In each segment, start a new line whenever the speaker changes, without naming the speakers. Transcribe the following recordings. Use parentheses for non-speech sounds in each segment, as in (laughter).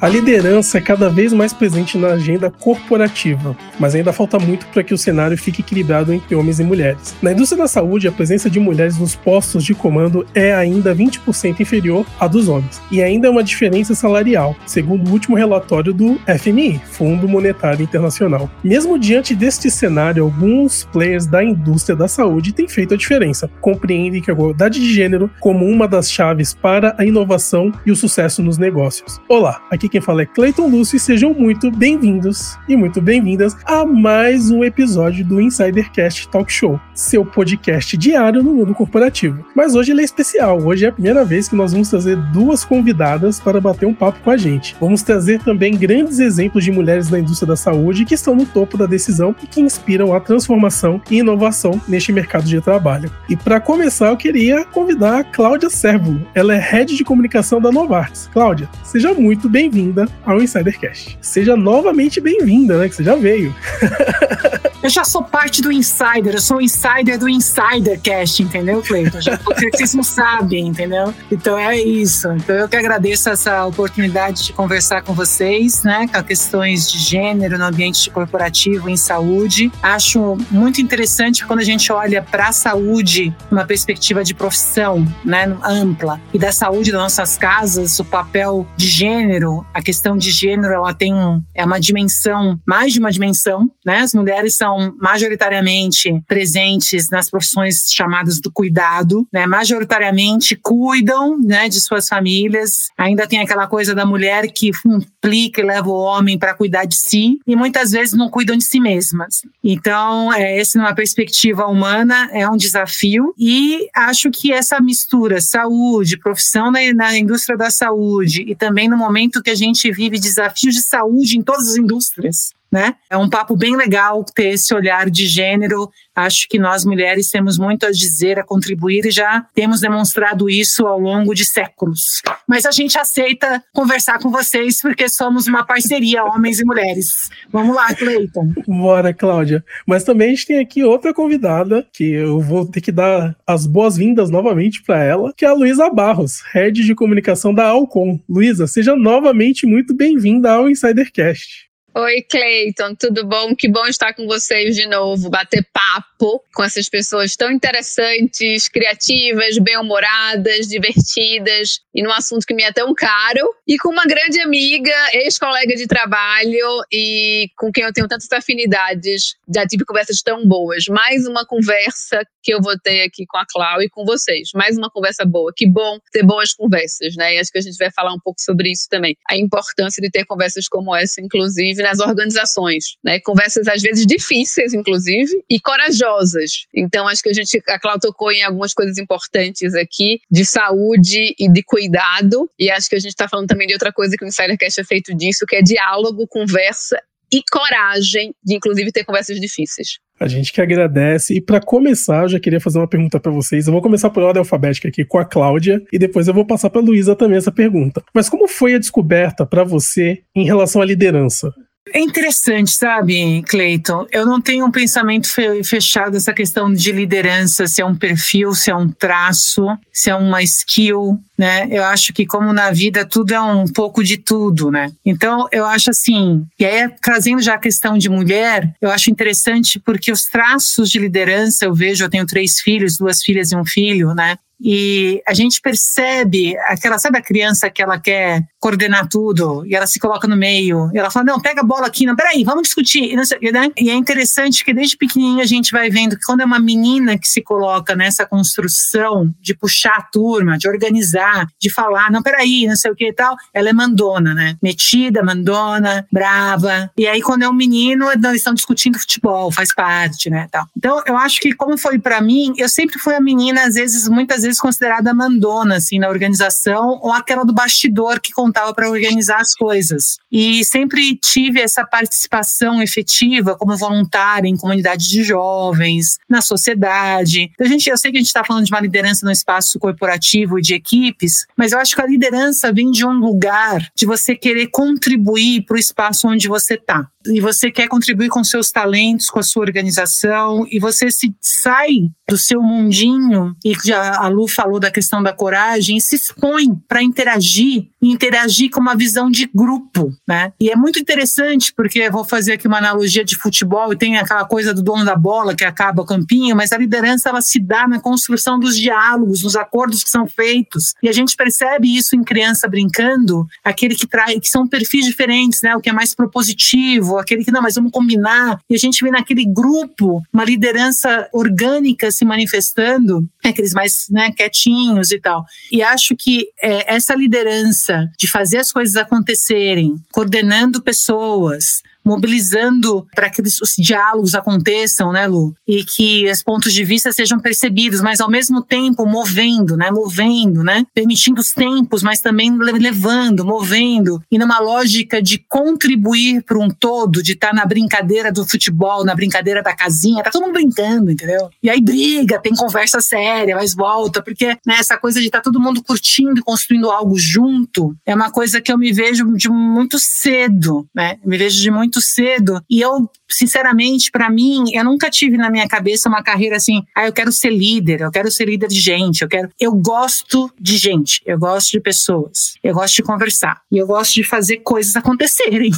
A liderança é cada vez mais presente na agenda corporativa, mas ainda falta muito para que o cenário fique equilibrado entre homens e mulheres. Na indústria da saúde, a presença de mulheres nos postos de comando é ainda 20% inferior à dos homens, e ainda é uma diferença salarial, segundo o último relatório do FMI, Fundo Monetário Internacional. Mesmo diante deste cenário, alguns players da indústria da saúde têm feito a diferença, compreendem que a igualdade de gênero como uma das chaves para a inovação e o sucesso nos negócios. Olá, aqui quem fala é Clayton Lúcio e sejam muito bem-vindos e muito bem-vindas a mais um episódio do Insidercast Talk Show, seu podcast diário no mundo corporativo. Mas hoje ele é especial, hoje é a primeira vez que nós vamos trazer duas convidadas para bater um papo com a gente. Vamos trazer também grandes exemplos de mulheres na indústria da saúde que estão no topo da decisão e que inspiram a transformação e inovação neste mercado de trabalho. E para começar, eu queria convidar a Cláudia Sérvulo. Ela é head de comunicação da Novartis. Cláudia, seja muito bem-vinda ao Insidercast. Seja novamente bem-vinda, né? Que você já veio. (laughs)
Eu já sou parte do Insider, eu sou o Insider do Insidercast, entendeu, Cleiton? Já vocês não sabem, entendeu? Então é isso. Então eu que agradeço essa oportunidade de conversar com vocês, né, com questões de gênero no ambiente corporativo em saúde. Acho muito interessante quando a gente olha para a saúde uma perspectiva de profissão, né, ampla e da saúde das nossas casas, o papel de gênero, a questão de gênero, ela tem um, é uma dimensão, mais de uma dimensão, né? As mulheres são majoritariamente presentes nas profissões chamadas do cuidado, né? Majoritariamente cuidam, né, de suas famílias. Ainda tem aquela coisa da mulher que implica e leva o homem para cuidar de si e muitas vezes não cuidam de si mesmas. Então, é, esse numa perspectiva humana é um desafio e acho que essa mistura saúde, profissão na, na indústria da saúde e também no momento que a gente vive desafios de saúde em todas as indústrias, né? É um papo bem legal ter esse olhar de gênero. Acho que nós mulheres temos muito a dizer, a contribuir e já temos demonstrado isso ao longo de séculos. Mas a gente aceita conversar com vocês porque somos uma parceria, homens e mulheres. Vamos lá, Cleiton.
Bora, Cláudia. Mas também a gente tem aqui outra convidada que eu vou ter que dar as boas-vindas novamente para ela, que é a Luísa Barros, head de comunicação da Alcon. Luísa, seja novamente muito bem-vinda ao Insidercast.
Oi, Cleiton, tudo bom? Que bom estar com vocês de novo, bater papo com essas pessoas tão interessantes, criativas, bem-humoradas, divertidas e num assunto que me é tão caro. E com uma grande amiga, ex-colega de trabalho e com quem eu tenho tantas afinidades, já tive conversas tão boas. Mais uma conversa que eu vou ter aqui com a Clau e com vocês. Mais uma conversa boa. Que bom ter boas conversas, né? E acho que a gente vai falar um pouco sobre isso também. A importância de ter conversas como essa, inclusive nas organizações, né? Conversas às vezes difíceis, inclusive, e corajosas. Então acho que a gente, a Cláudia tocou em algumas coisas importantes aqui de saúde e de cuidado. E acho que a gente está falando também de outra coisa que o Insidercast é feito disso, que é diálogo, conversa e coragem de, inclusive, ter conversas difíceis.
A gente que agradece. E para começar, eu já queria fazer uma pergunta para vocês. Eu vou começar por ordem alfabética aqui com a Cláudia e depois eu vou passar para Luísa também essa pergunta. Mas como foi a descoberta para você em relação à liderança?
É interessante, sabe, Cleiton? Eu não tenho um pensamento fechado essa questão de liderança, se é um perfil, se é um traço, se é uma skill, né? Eu acho que como na vida tudo é um pouco de tudo, né? Então eu acho assim, e aí trazendo já a questão de mulher, eu acho interessante porque os traços de liderança eu vejo, eu tenho três filhos, duas filhas e um filho, né? E a gente percebe aquela, sabe a criança que ela quer coordenar tudo e ela se coloca no meio e ela fala: Não, pega a bola aqui, não, peraí, vamos discutir. E, né? e é interessante que desde pequenininho a gente vai vendo que quando é uma menina que se coloca nessa construção de puxar a turma, de organizar, de falar: Não, peraí, não sei o que e tal, ela é mandona, né? Metida, mandona, brava. E aí quando é um menino, eles estão discutindo futebol, faz parte, né? Tal. Então eu acho que, como foi para mim, eu sempre fui a menina, às vezes, muitas vezes considerada mandona assim na organização ou aquela do bastidor que contava para organizar as coisas. E sempre tive essa participação efetiva como voluntária em comunidades de jovens, na sociedade. A gente, eu sei que a gente está falando de uma liderança no espaço corporativo e de equipes, mas eu acho que a liderança vem de um lugar de você querer contribuir para o espaço onde você está e você quer contribuir com seus talentos, com a sua organização, e você se sai do seu mundinho, e já a Lu falou da questão da coragem, se expõe para interagir, e interagir com uma visão de grupo, né? E é muito interessante, porque vou fazer aqui uma analogia de futebol, e tem aquela coisa do dono da bola que acaba o campinho, mas a liderança ela se dá na construção dos diálogos, nos acordos que são feitos. E a gente percebe isso em criança brincando, aquele que traz, que são perfis diferentes, né? O que é mais propositivo, aquele que não, mas vamos combinar. E a gente vê naquele grupo uma liderança orgânica se manifestando, aqueles mais né, quietinhos e tal. E acho que é, essa liderança de fazer as coisas acontecerem, coordenando pessoas, mobilizando para que os diálogos aconteçam, né, Lu? E que os pontos de vista sejam percebidos, mas ao mesmo tempo movendo, né, movendo, né, permitindo os tempos, mas também levando, movendo, e numa lógica de contribuir para um todo, de estar tá na brincadeira do futebol, na brincadeira da casinha, tá todo mundo brincando, entendeu? E aí briga, tem conversa séria, mas volta, porque né, essa coisa de estar tá todo mundo curtindo construindo algo junto é uma coisa que eu me vejo de muito cedo, né? me vejo de muito muito cedo. E eu, sinceramente, para mim, eu nunca tive na minha cabeça uma carreira assim, ah, eu quero ser líder, eu quero ser líder de gente, eu quero. Eu gosto de gente, eu gosto de pessoas, eu gosto de conversar e eu gosto de fazer coisas acontecerem.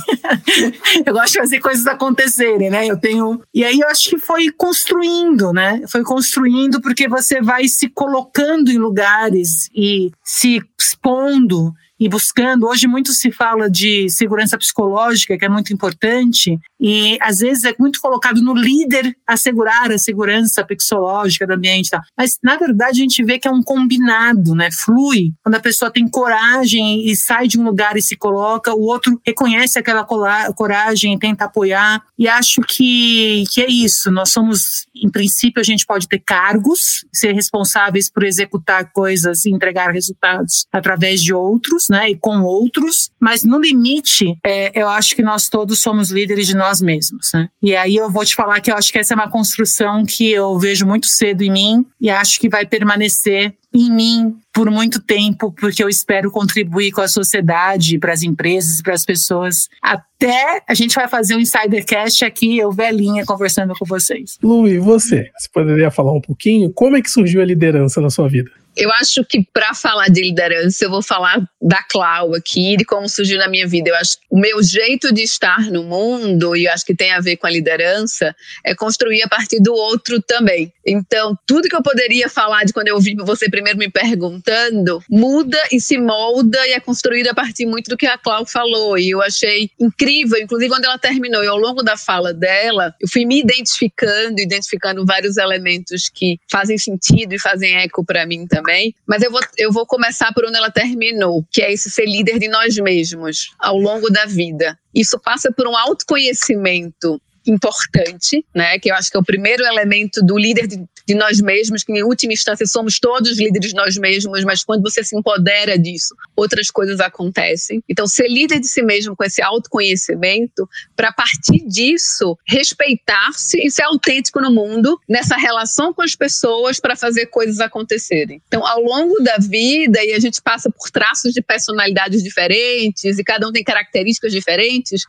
(laughs) eu gosto de fazer coisas acontecerem, né? Eu tenho. E aí eu acho que foi construindo, né? Foi construindo porque você vai se colocando em lugares e se expondo e buscando. Hoje muito se fala de segurança psicológica, que é muito importante, e às vezes é muito colocado no líder assegurar a segurança psicológica do ambiente. Mas na verdade a gente vê que é um combinado, né? Flui. Quando a pessoa tem coragem e sai de um lugar e se coloca, o outro reconhece aquela coragem e tenta apoiar. E acho que, que é isso. Nós somos, em princípio, a gente pode ter cargos, ser responsáveis por executar coisas e entregar resultados através de outros, né, e com outros, mas no limite, é, eu acho que nós todos somos líderes de nós mesmos, né? E aí eu vou te falar que eu acho que essa é uma construção que eu vejo muito cedo em mim e acho que vai permanecer em mim por muito tempo, porque eu espero contribuir com a sociedade, para as empresas, para as pessoas. Até a gente vai fazer um Insidercast aqui, eu velhinha conversando com vocês.
Lu, e você? Você poderia falar um pouquinho? Como é que surgiu a liderança na sua vida?
Eu acho que para falar de liderança, eu vou falar da Clau aqui, de como surgiu na minha vida. Eu acho que o meu jeito de estar no mundo, e eu acho que tem a ver com a liderança, é construir a partir do outro também. Então, tudo que eu poderia falar de quando eu ouvi você primeiro me perguntando, muda e se molda e é construído a partir muito do que a Clau falou. E eu achei incrível, inclusive quando ela terminou e ao longo da fala dela, eu fui me identificando, identificando vários elementos que fazem sentido e fazem eco para mim também também. Mas eu vou, eu vou começar por onde ela terminou, que é esse ser líder de nós mesmos ao longo da vida. Isso passa por um autoconhecimento importante, né? Que eu acho que é o primeiro elemento do líder de, de, nós mesmos, que em última instância somos todos líderes de nós mesmos, mas quando você se empodera disso, outras coisas acontecem. Então, ser líder de si mesmo com esse autoconhecimento, para partir disso respeitar-se e ser autêntico no mundo, nessa relação com as pessoas para fazer coisas acontecerem. Então, ao longo da vida, e a gente passa por traços de personalidades diferentes, e cada um tem características diferentes,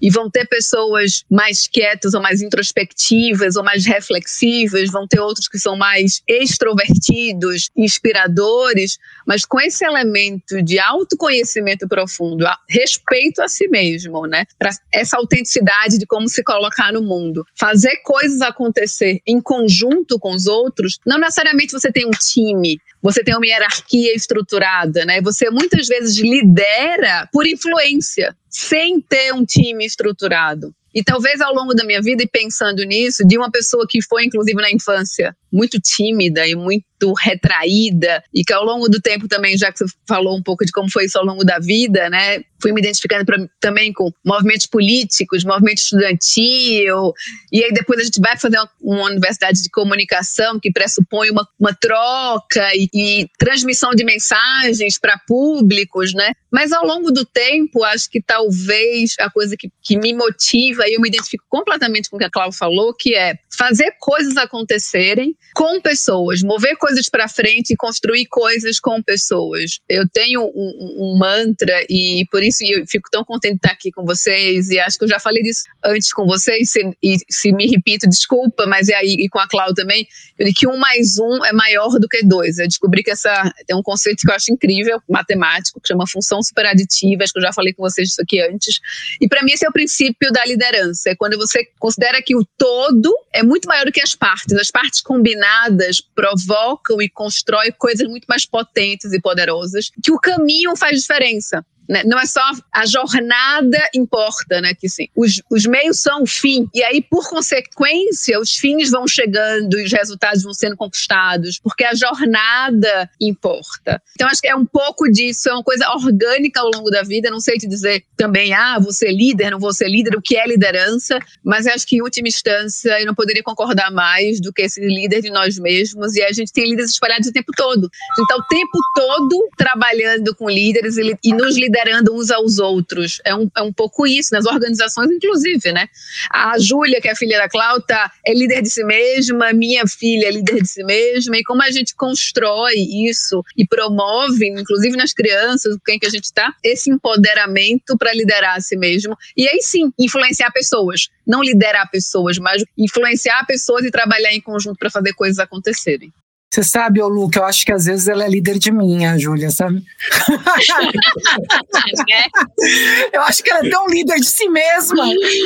e vão ter pessoas mais quietas ou mais introspectivas ou mais reflexivas, vão ter outros que são mais extrovertidos, inspiradores, mas com esse elemento de autoconhecimento profundo, respeito a si mesmo, né? Para essa autenticidade de como se colocar no mundo. Fazer coisas acontecer em conjunto com os outros, não necessariamente você tem um time, você tem uma hierarquia estruturada, né? Você muitas vezes lidera por influência, sem ter um time estruturado. E talvez ao longo da minha vida, e pensando nisso, de uma pessoa que foi, inclusive na infância, muito tímida e muito retraída, e que ao longo do tempo também, já que você falou um pouco de como foi isso ao longo da vida, né? Fui me identificando pra, também com movimentos políticos, movimento estudantil, e aí depois a gente vai fazer uma, uma universidade de comunicação que pressupõe uma, uma troca e, e transmissão de mensagens para públicos, né? Mas ao longo do tempo, acho que talvez a coisa que, que me motiva, e eu me identifico completamente com o que a Cláudia falou, que é fazer coisas acontecerem com pessoas, mover coisas para frente e construir coisas com pessoas. Eu tenho um, um, mantra e por isso eu fico tão contente de estar aqui com vocês e acho que eu já falei disso antes com vocês se, e se me repito, desculpa, mas é aí e com a Cláudia também, eu que um mais um é maior do que dois. Eu descobri que essa tem um conceito que eu acho incrível, matemático, que chama função superaditiva, acho que eu já falei com vocês disso aqui antes. E para mim esse é o princípio da liderança, é quando você considera que o todo é muito maior do que as partes. As partes combinadas provocam e constroem coisas muito mais potentes e poderosas, que o caminho faz diferença. Né? Não é só a jornada importa, né? Que sim, os, os meios são o fim. E aí, por consequência, os fins vão chegando e os resultados vão sendo conquistados, porque a jornada importa. Então, acho que é um pouco disso, é uma coisa orgânica ao longo da vida. Não sei te dizer também, ah, vou ser líder, não vou ser líder, o que é liderança, mas acho que, em última instância, eu não poderia concordar mais do que esse líder de nós mesmos. E a gente tem líderes espalhados o tempo todo. Então, o tempo todo trabalhando com líderes e, e nos liderando liderando uns aos outros. É um, é um pouco isso, nas organizações, inclusive, né? A Júlia, que é filha da Cláudia, é líder de si mesma, minha filha é líder de si mesma, e como a gente constrói isso e promove, inclusive nas crianças, quem que a gente está, esse empoderamento para liderar a si mesmo. E aí sim, influenciar pessoas. Não liderar pessoas, mas influenciar pessoas e trabalhar em conjunto para fazer coisas acontecerem.
Você sabe, ô Lu, que eu acho que às vezes ela é líder de mim, a Júlia, sabe? (laughs) eu acho que ela é tão líder de si mesma.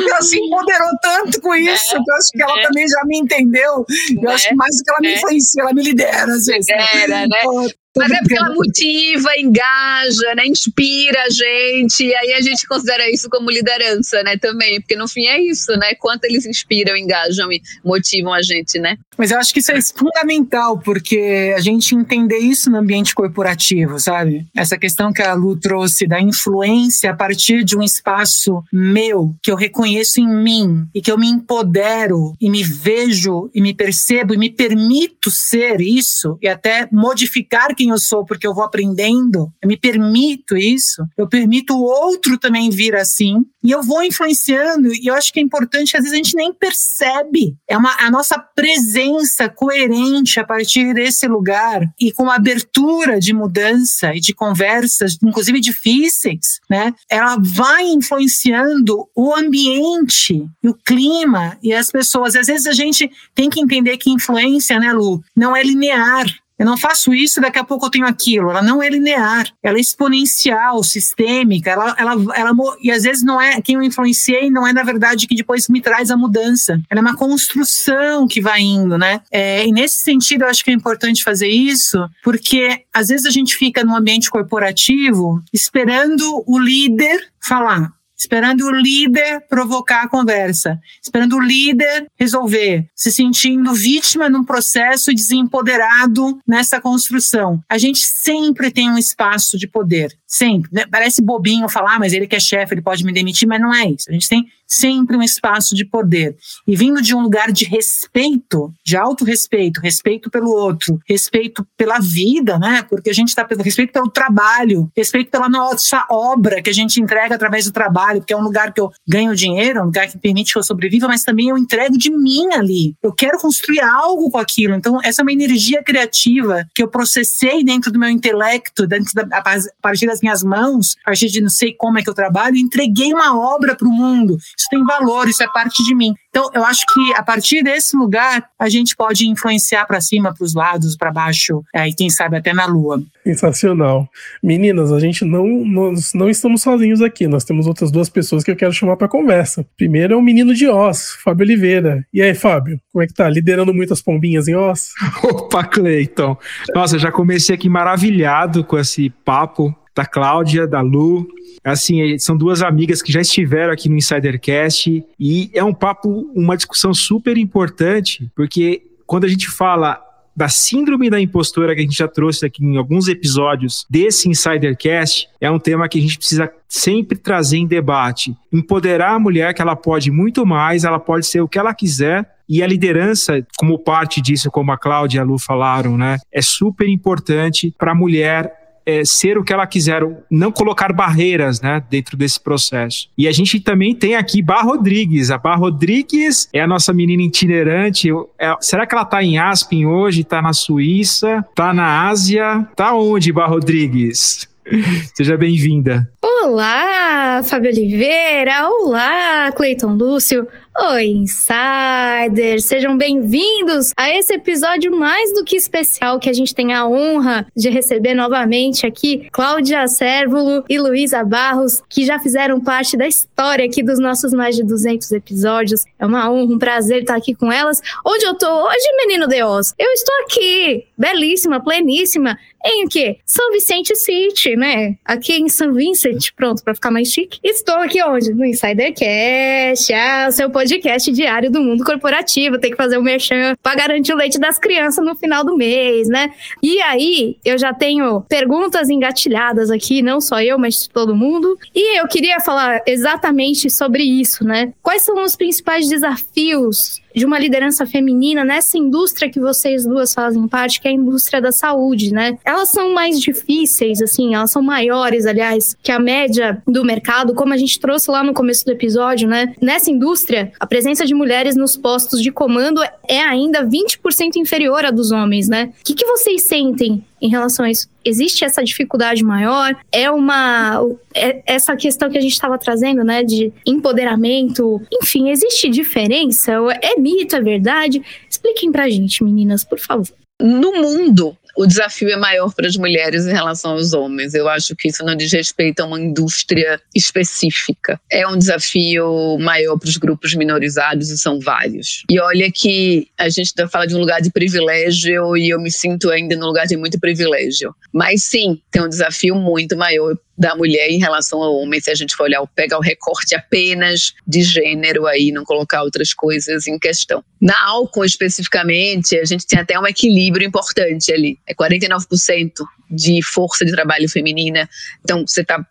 ela se empoderou tanto com isso, que eu acho que ela é. também já me entendeu. Eu acho que mais do que ela me é. influencia, ela me lidera, às vezes.
Lidera, né? Mas é porque ela motiva, engaja, né? inspira a gente, e aí a gente considera isso como liderança, né? Também, porque no fim é isso, né? Quanto eles inspiram, engajam e motivam a gente, né?
Mas eu acho que isso é fundamental, porque a gente entender isso no ambiente corporativo, sabe? Essa questão que a Lu trouxe da influência a partir de um espaço meu, que eu reconheço em mim, e que eu me empodero, e me vejo, e me percebo, e me permito ser isso, e até modificar quem eu sou porque eu vou aprendendo, eu me permito isso, eu permito o outro também vir assim, e eu vou influenciando, e eu acho que é importante, às vezes a gente nem percebe, é uma, a nossa presença coerente a partir desse lugar e com abertura de mudança e de conversas, inclusive difíceis, né? Ela vai influenciando o ambiente, o clima e as pessoas. Às vezes a gente tem que entender que influência, né, Lu, não é linear. Eu não faço isso, daqui a pouco eu tenho aquilo. Ela não é linear, ela é exponencial, sistêmica. Ela, ela, ela, e às vezes não é quem eu influenciei, não é na verdade que depois me traz a mudança. Ela é uma construção que vai indo, né? É, e nesse sentido, eu acho que é importante fazer isso, porque às vezes a gente fica no ambiente corporativo esperando o líder falar esperando o líder provocar a conversa, esperando o líder resolver, se sentindo vítima num processo desempoderado nessa construção. A gente sempre tem um espaço de poder, sempre. Né? Parece bobinho falar, mas ele que é chefe, ele pode me demitir, mas não é isso. A gente tem sempre um espaço de poder. E vindo de um lugar de respeito, de autorrespeito, respeito pelo outro, respeito pela vida, né? Porque a gente está respeito pelo trabalho, respeito pela nossa obra que a gente entrega através do trabalho, porque é um lugar que eu ganho dinheiro, é um lugar que permite que eu sobreviva, mas também eu entrego de mim ali. Eu quero construir algo com aquilo. Então, essa é uma energia criativa que eu processei dentro do meu intelecto, dentro da, a partir das minhas mãos, a partir de não sei como é que eu trabalho, entreguei uma obra para o mundo isso tem valor, isso é parte de mim. Então, eu acho que a partir desse lugar, a gente pode influenciar para cima, para os lados, para baixo, é, e quem sabe até na lua.
Sensacional. Meninas, a gente não, nós não estamos sozinhos aqui, nós temos outras duas pessoas que eu quero chamar para conversa. Primeiro é o menino de Oz, Fábio Oliveira. E aí, Fábio, como é que tá? Liderando muitas pombinhas em Oz? (laughs)
Opa, Cleiton. Nossa, já comecei aqui maravilhado com esse papo da Cláudia, da Lu. Assim, são duas amigas que já estiveram aqui no Insidercast e é um papo, uma discussão super importante, porque quando a gente fala da síndrome da impostora que a gente já trouxe aqui em alguns episódios desse Insidercast, é um tema que a gente precisa sempre trazer em debate. Empoderar a mulher que ela pode muito mais, ela pode ser o que ela quiser, e a liderança, como parte disso, como a Cláudia e a Lu falaram, né, é super importante para a mulher é, ser o que ela quiser, não colocar barreiras né, dentro desse processo. E a gente também tem aqui Bar Rodrigues. A Bar Rodrigues é a nossa menina itinerante. É, será que ela está em Aspen hoje? Está na Suíça? Está na Ásia? Está onde, Bar Rodrigues? (laughs) Seja bem-vinda.
Olá, Fábio Oliveira. Olá, Cleiton Lúcio. Oi, insiders! Sejam bem-vindos a esse episódio mais do que especial que a gente tem a honra de receber novamente aqui Cláudia Sérvulo e Luísa Barros, que já fizeram parte da história aqui dos nossos mais de 200 episódios. É uma honra, um prazer estar aqui com elas. Onde eu tô hoje, menino Deus? Eu estou aqui, belíssima, pleníssima, em o quê? São Vicente City, né? Aqui em São Vincent, pronto, para ficar mais chique. Estou aqui onde? No Insidercast, ah, seu diário do mundo corporativo. Tem que fazer o merchan para garantir o leite das crianças no final do mês, né? E aí, eu já tenho perguntas engatilhadas aqui, não só eu, mas todo mundo. E eu queria falar exatamente sobre isso, né? Quais são os principais desafios de uma liderança feminina nessa indústria que vocês duas fazem parte, que é a indústria da saúde, né? Elas são mais difíceis, assim, elas são maiores, aliás, que a média do mercado, como a gente trouxe lá no começo do episódio, né? Nessa indústria, a presença de mulheres nos postos de comando é ainda 20% inferior à dos homens, né? O que, que vocês sentem em relação a isso? Existe essa dificuldade maior? É uma. É essa questão que a gente estava trazendo, né? De empoderamento. Enfim, existe diferença? É mito, é verdade? Expliquem pra gente, meninas, por favor.
No mundo, o desafio é maior para as mulheres em relação aos homens. Eu acho que isso não diz respeito a uma indústria específica. É um desafio maior para os grupos minorizados e são vários. E olha que a gente tá fala de um lugar de privilégio e eu me sinto ainda num lugar de muito privilégio. Mas sim, tem um desafio muito maior da mulher em relação ao homem, se a gente for olhar, pegar o recorte apenas de gênero aí, não colocar outras coisas em questão. Na álcool especificamente, a gente tem até um equilíbrio importante ali. É 49% de força de trabalho feminina. Então, você está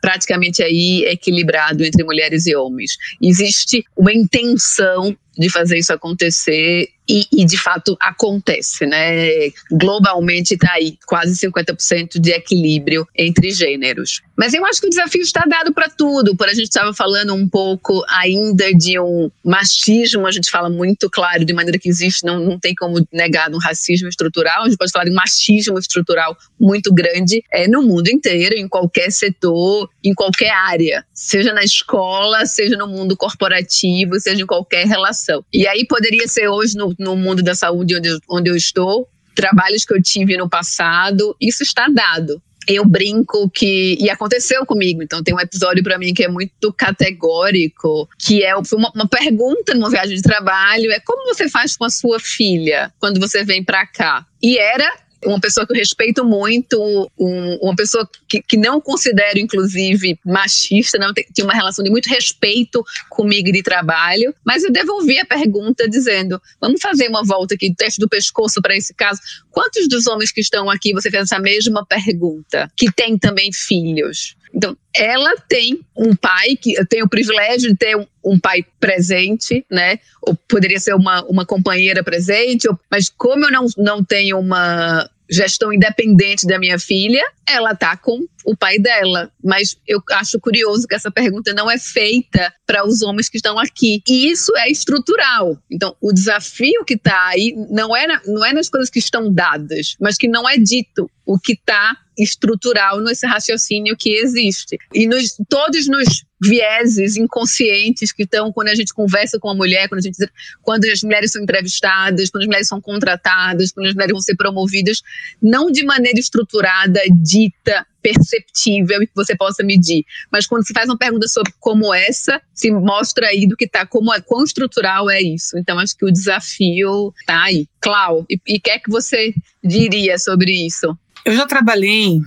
praticamente aí equilibrado entre mulheres e homens. Existe uma intenção de fazer isso acontecer e, e, de fato acontece, né? Globalmente está aí quase 50% de equilíbrio entre gêneros. Mas eu acho que o desafio está dado para tudo. Por a gente estava falando um pouco ainda de um machismo, a gente fala muito claro de maneira que existe, não, não tem como negar um racismo estrutural. A gente pode falar de um machismo estrutural muito grande é, no mundo inteiro, em qualquer setor, em qualquer área, seja na escola, seja no mundo corporativo, seja em qualquer relação. E aí poderia ser hoje no, no mundo da saúde onde, onde eu estou, trabalhos que eu tive no passado, isso está dado eu brinco que. E aconteceu comigo, então tem um episódio para mim que é muito categórico, que é uma, uma, pergunta numa viagem de trabalho: é como você faz com a sua filha quando você vem para cá? E era uma pessoa que eu respeito muito, um, uma pessoa que, que não considero, inclusive, machista, não tinha uma relação de muito respeito comigo de trabalho, mas eu devolvi a pergunta dizendo: vamos fazer uma volta aqui, teste do pescoço para esse caso. Quantos dos homens que estão aqui você fez essa mesma pergunta, que tem também filhos? Então, ela tem um pai que tem o privilégio de ter um, um, pai presente, né? Ou poderia ser uma, uma companheira presente, ou, mas como eu não, não tenho uma gestão independente da minha filha, ela tá com o pai dela. Mas eu acho curioso que essa pergunta não é feita para os homens que estão aqui. E isso é estrutural. Então, o desafio que está aí não é, na, não é nas coisas que estão dadas, mas que não é dito. O que está estrutural nesse raciocínio que existe. E nos, todos nos vieses inconscientes que estão quando a gente conversa com a mulher, quando, a gente, quando as mulheres são entrevistadas, quando as mulheres são contratadas, quando as mulheres vão ser promovidas, não de maneira estruturada, dita, perceptível e que você possa medir. Mas quando se faz uma pergunta sobre como essa, se mostra aí do que está, como é, quão estrutural é isso. Então acho que o desafio está aí. Clau, e o que é que você diria sobre isso?
Eu já trabalhei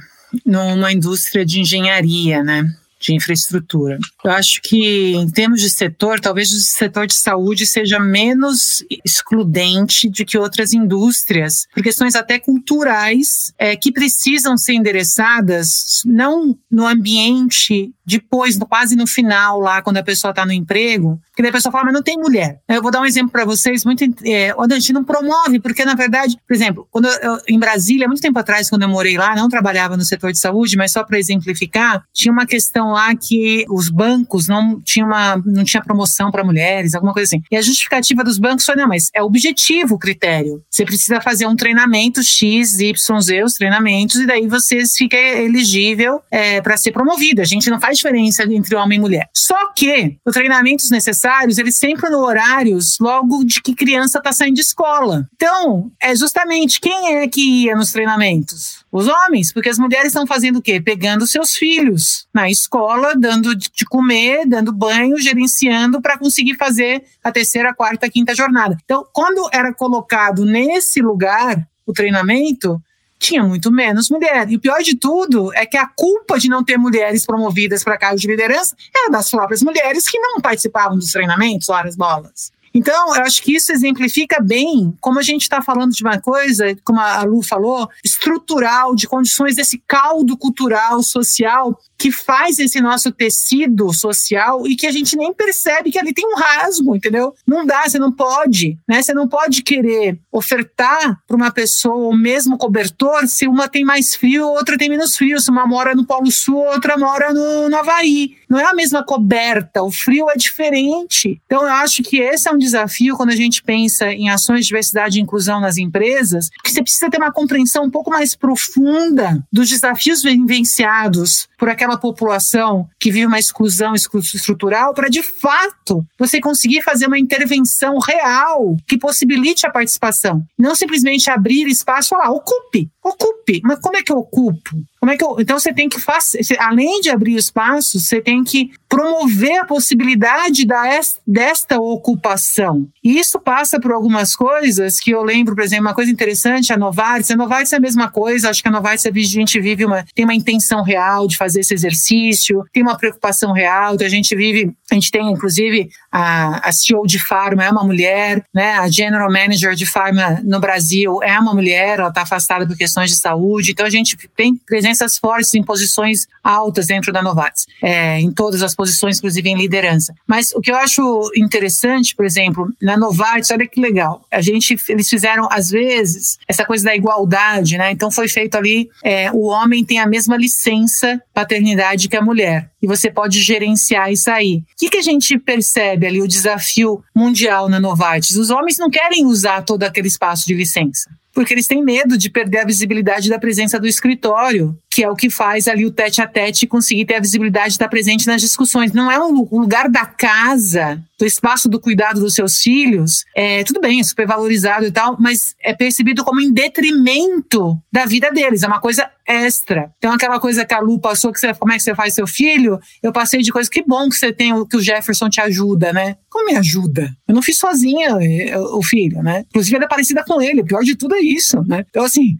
numa indústria de engenharia, né? De infraestrutura. Eu acho que, em termos de setor, talvez o setor de saúde seja menos excludente do que outras indústrias, por questões até culturais é, que precisam ser endereçadas não no ambiente depois, quase no final, lá, quando a pessoa está no emprego, que daí a pessoa fala, mas não tem mulher. Eu vou dar um exemplo para vocês, muito, é, a gente não promove, porque na verdade, por exemplo, quando eu, em Brasília, muito tempo atrás, quando eu morei lá, não trabalhava no setor de saúde, mas só para exemplificar, tinha uma questão lá que os bancos não tinham uma, não tinha promoção para mulheres, alguma coisa assim. E a justificativa dos bancos foi, não, mas é objetivo o critério. Você precisa fazer um treinamento X, Y, Z, os treinamentos, e daí você fica elegível é, para ser promovido. A gente não faz diferença entre homem e mulher. Só que os treinamentos necessários, eles sempre no horários logo de que criança está saindo de escola. Então, é justamente quem é que ia nos treinamentos? Os homens, porque as mulheres estão fazendo o quê? Pegando seus filhos na escola, dando de comer, dando banho, gerenciando para conseguir fazer a terceira, quarta, quinta jornada. Então, quando era colocado nesse lugar o treinamento, tinha muito menos mulher. E o pior de tudo é que a culpa de não ter mulheres promovidas para cargos de liderança era das próprias mulheres que não participavam dos treinamentos, horas bolas. Então, eu acho que isso exemplifica bem como a gente está falando de uma coisa, como a Lu falou, estrutural, de condições desse caldo cultural, social, que faz esse nosso tecido social e que a gente nem percebe que ali tem um rasgo, entendeu? Não dá, você não pode, né? Você não pode querer ofertar para uma pessoa o mesmo cobertor se uma tem mais frio, outra tem menos frio, se uma mora no Polo Sul, outra mora no, no Havaí. Não é a mesma coberta, o frio é diferente. Então, eu acho que esse é um desafio quando a gente pensa em ações de diversidade e inclusão nas empresas, que você precisa ter uma compreensão um pouco mais profunda dos desafios vivenciados por aquela população que vive uma exclusão estrutural para, de fato, você conseguir fazer uma intervenção real que possibilite a participação. Não simplesmente abrir espaço e falar, ocupe, ocupe. Mas como é que eu ocupo? Como é que eu, então você tem que fazer, além de abrir espaço, você tem que promover a possibilidade da, desta ocupação. E isso passa por algumas coisas que eu lembro, por exemplo, uma coisa interessante, a Novartis. A Novartis é a mesma coisa, acho que a Novartis a gente vive uma, tem uma intenção real de fazer esse exercício, tem uma preocupação real, a gente vive, a gente tem inclusive a, a CEO de Pharma é uma mulher, né? A General Manager de Pharma no Brasil é uma mulher, ela está afastada por questões de saúde, então a gente tem presenças fortes em posições altas dentro da Novartis, é, em todas as posições, inclusive em liderança. Mas o que eu acho interessante, por exemplo, na Novartis, olha que legal, a gente, eles fizeram, às vezes, essa coisa da igualdade, né? Então foi feito ali, é, o homem tem a mesma licença paternidade que a mulher, e você pode gerenciar isso aí. O que, que a gente percebe ali, o desafio mundial na Novartis? Os homens não querem usar todo aquele espaço de licença porque eles têm medo de perder a visibilidade da presença do escritório, que é o que faz ali o tete a tete conseguir ter a visibilidade de estar presente nas discussões. Não é um lugar da casa, do espaço do cuidado dos seus filhos, é, tudo bem, é super valorizado e tal, mas é percebido como em detrimento da vida deles, é uma coisa extra. Então, aquela coisa que a Lu passou, que você, como é que você faz seu filho, eu passei de coisa, que bom que você tem, que o Jefferson te ajuda, né? Como me ajuda? Eu não fiz sozinha eh, o filho, né? Inclusive, ela é parecida com ele, o pior de tudo é isso, né? Então, assim,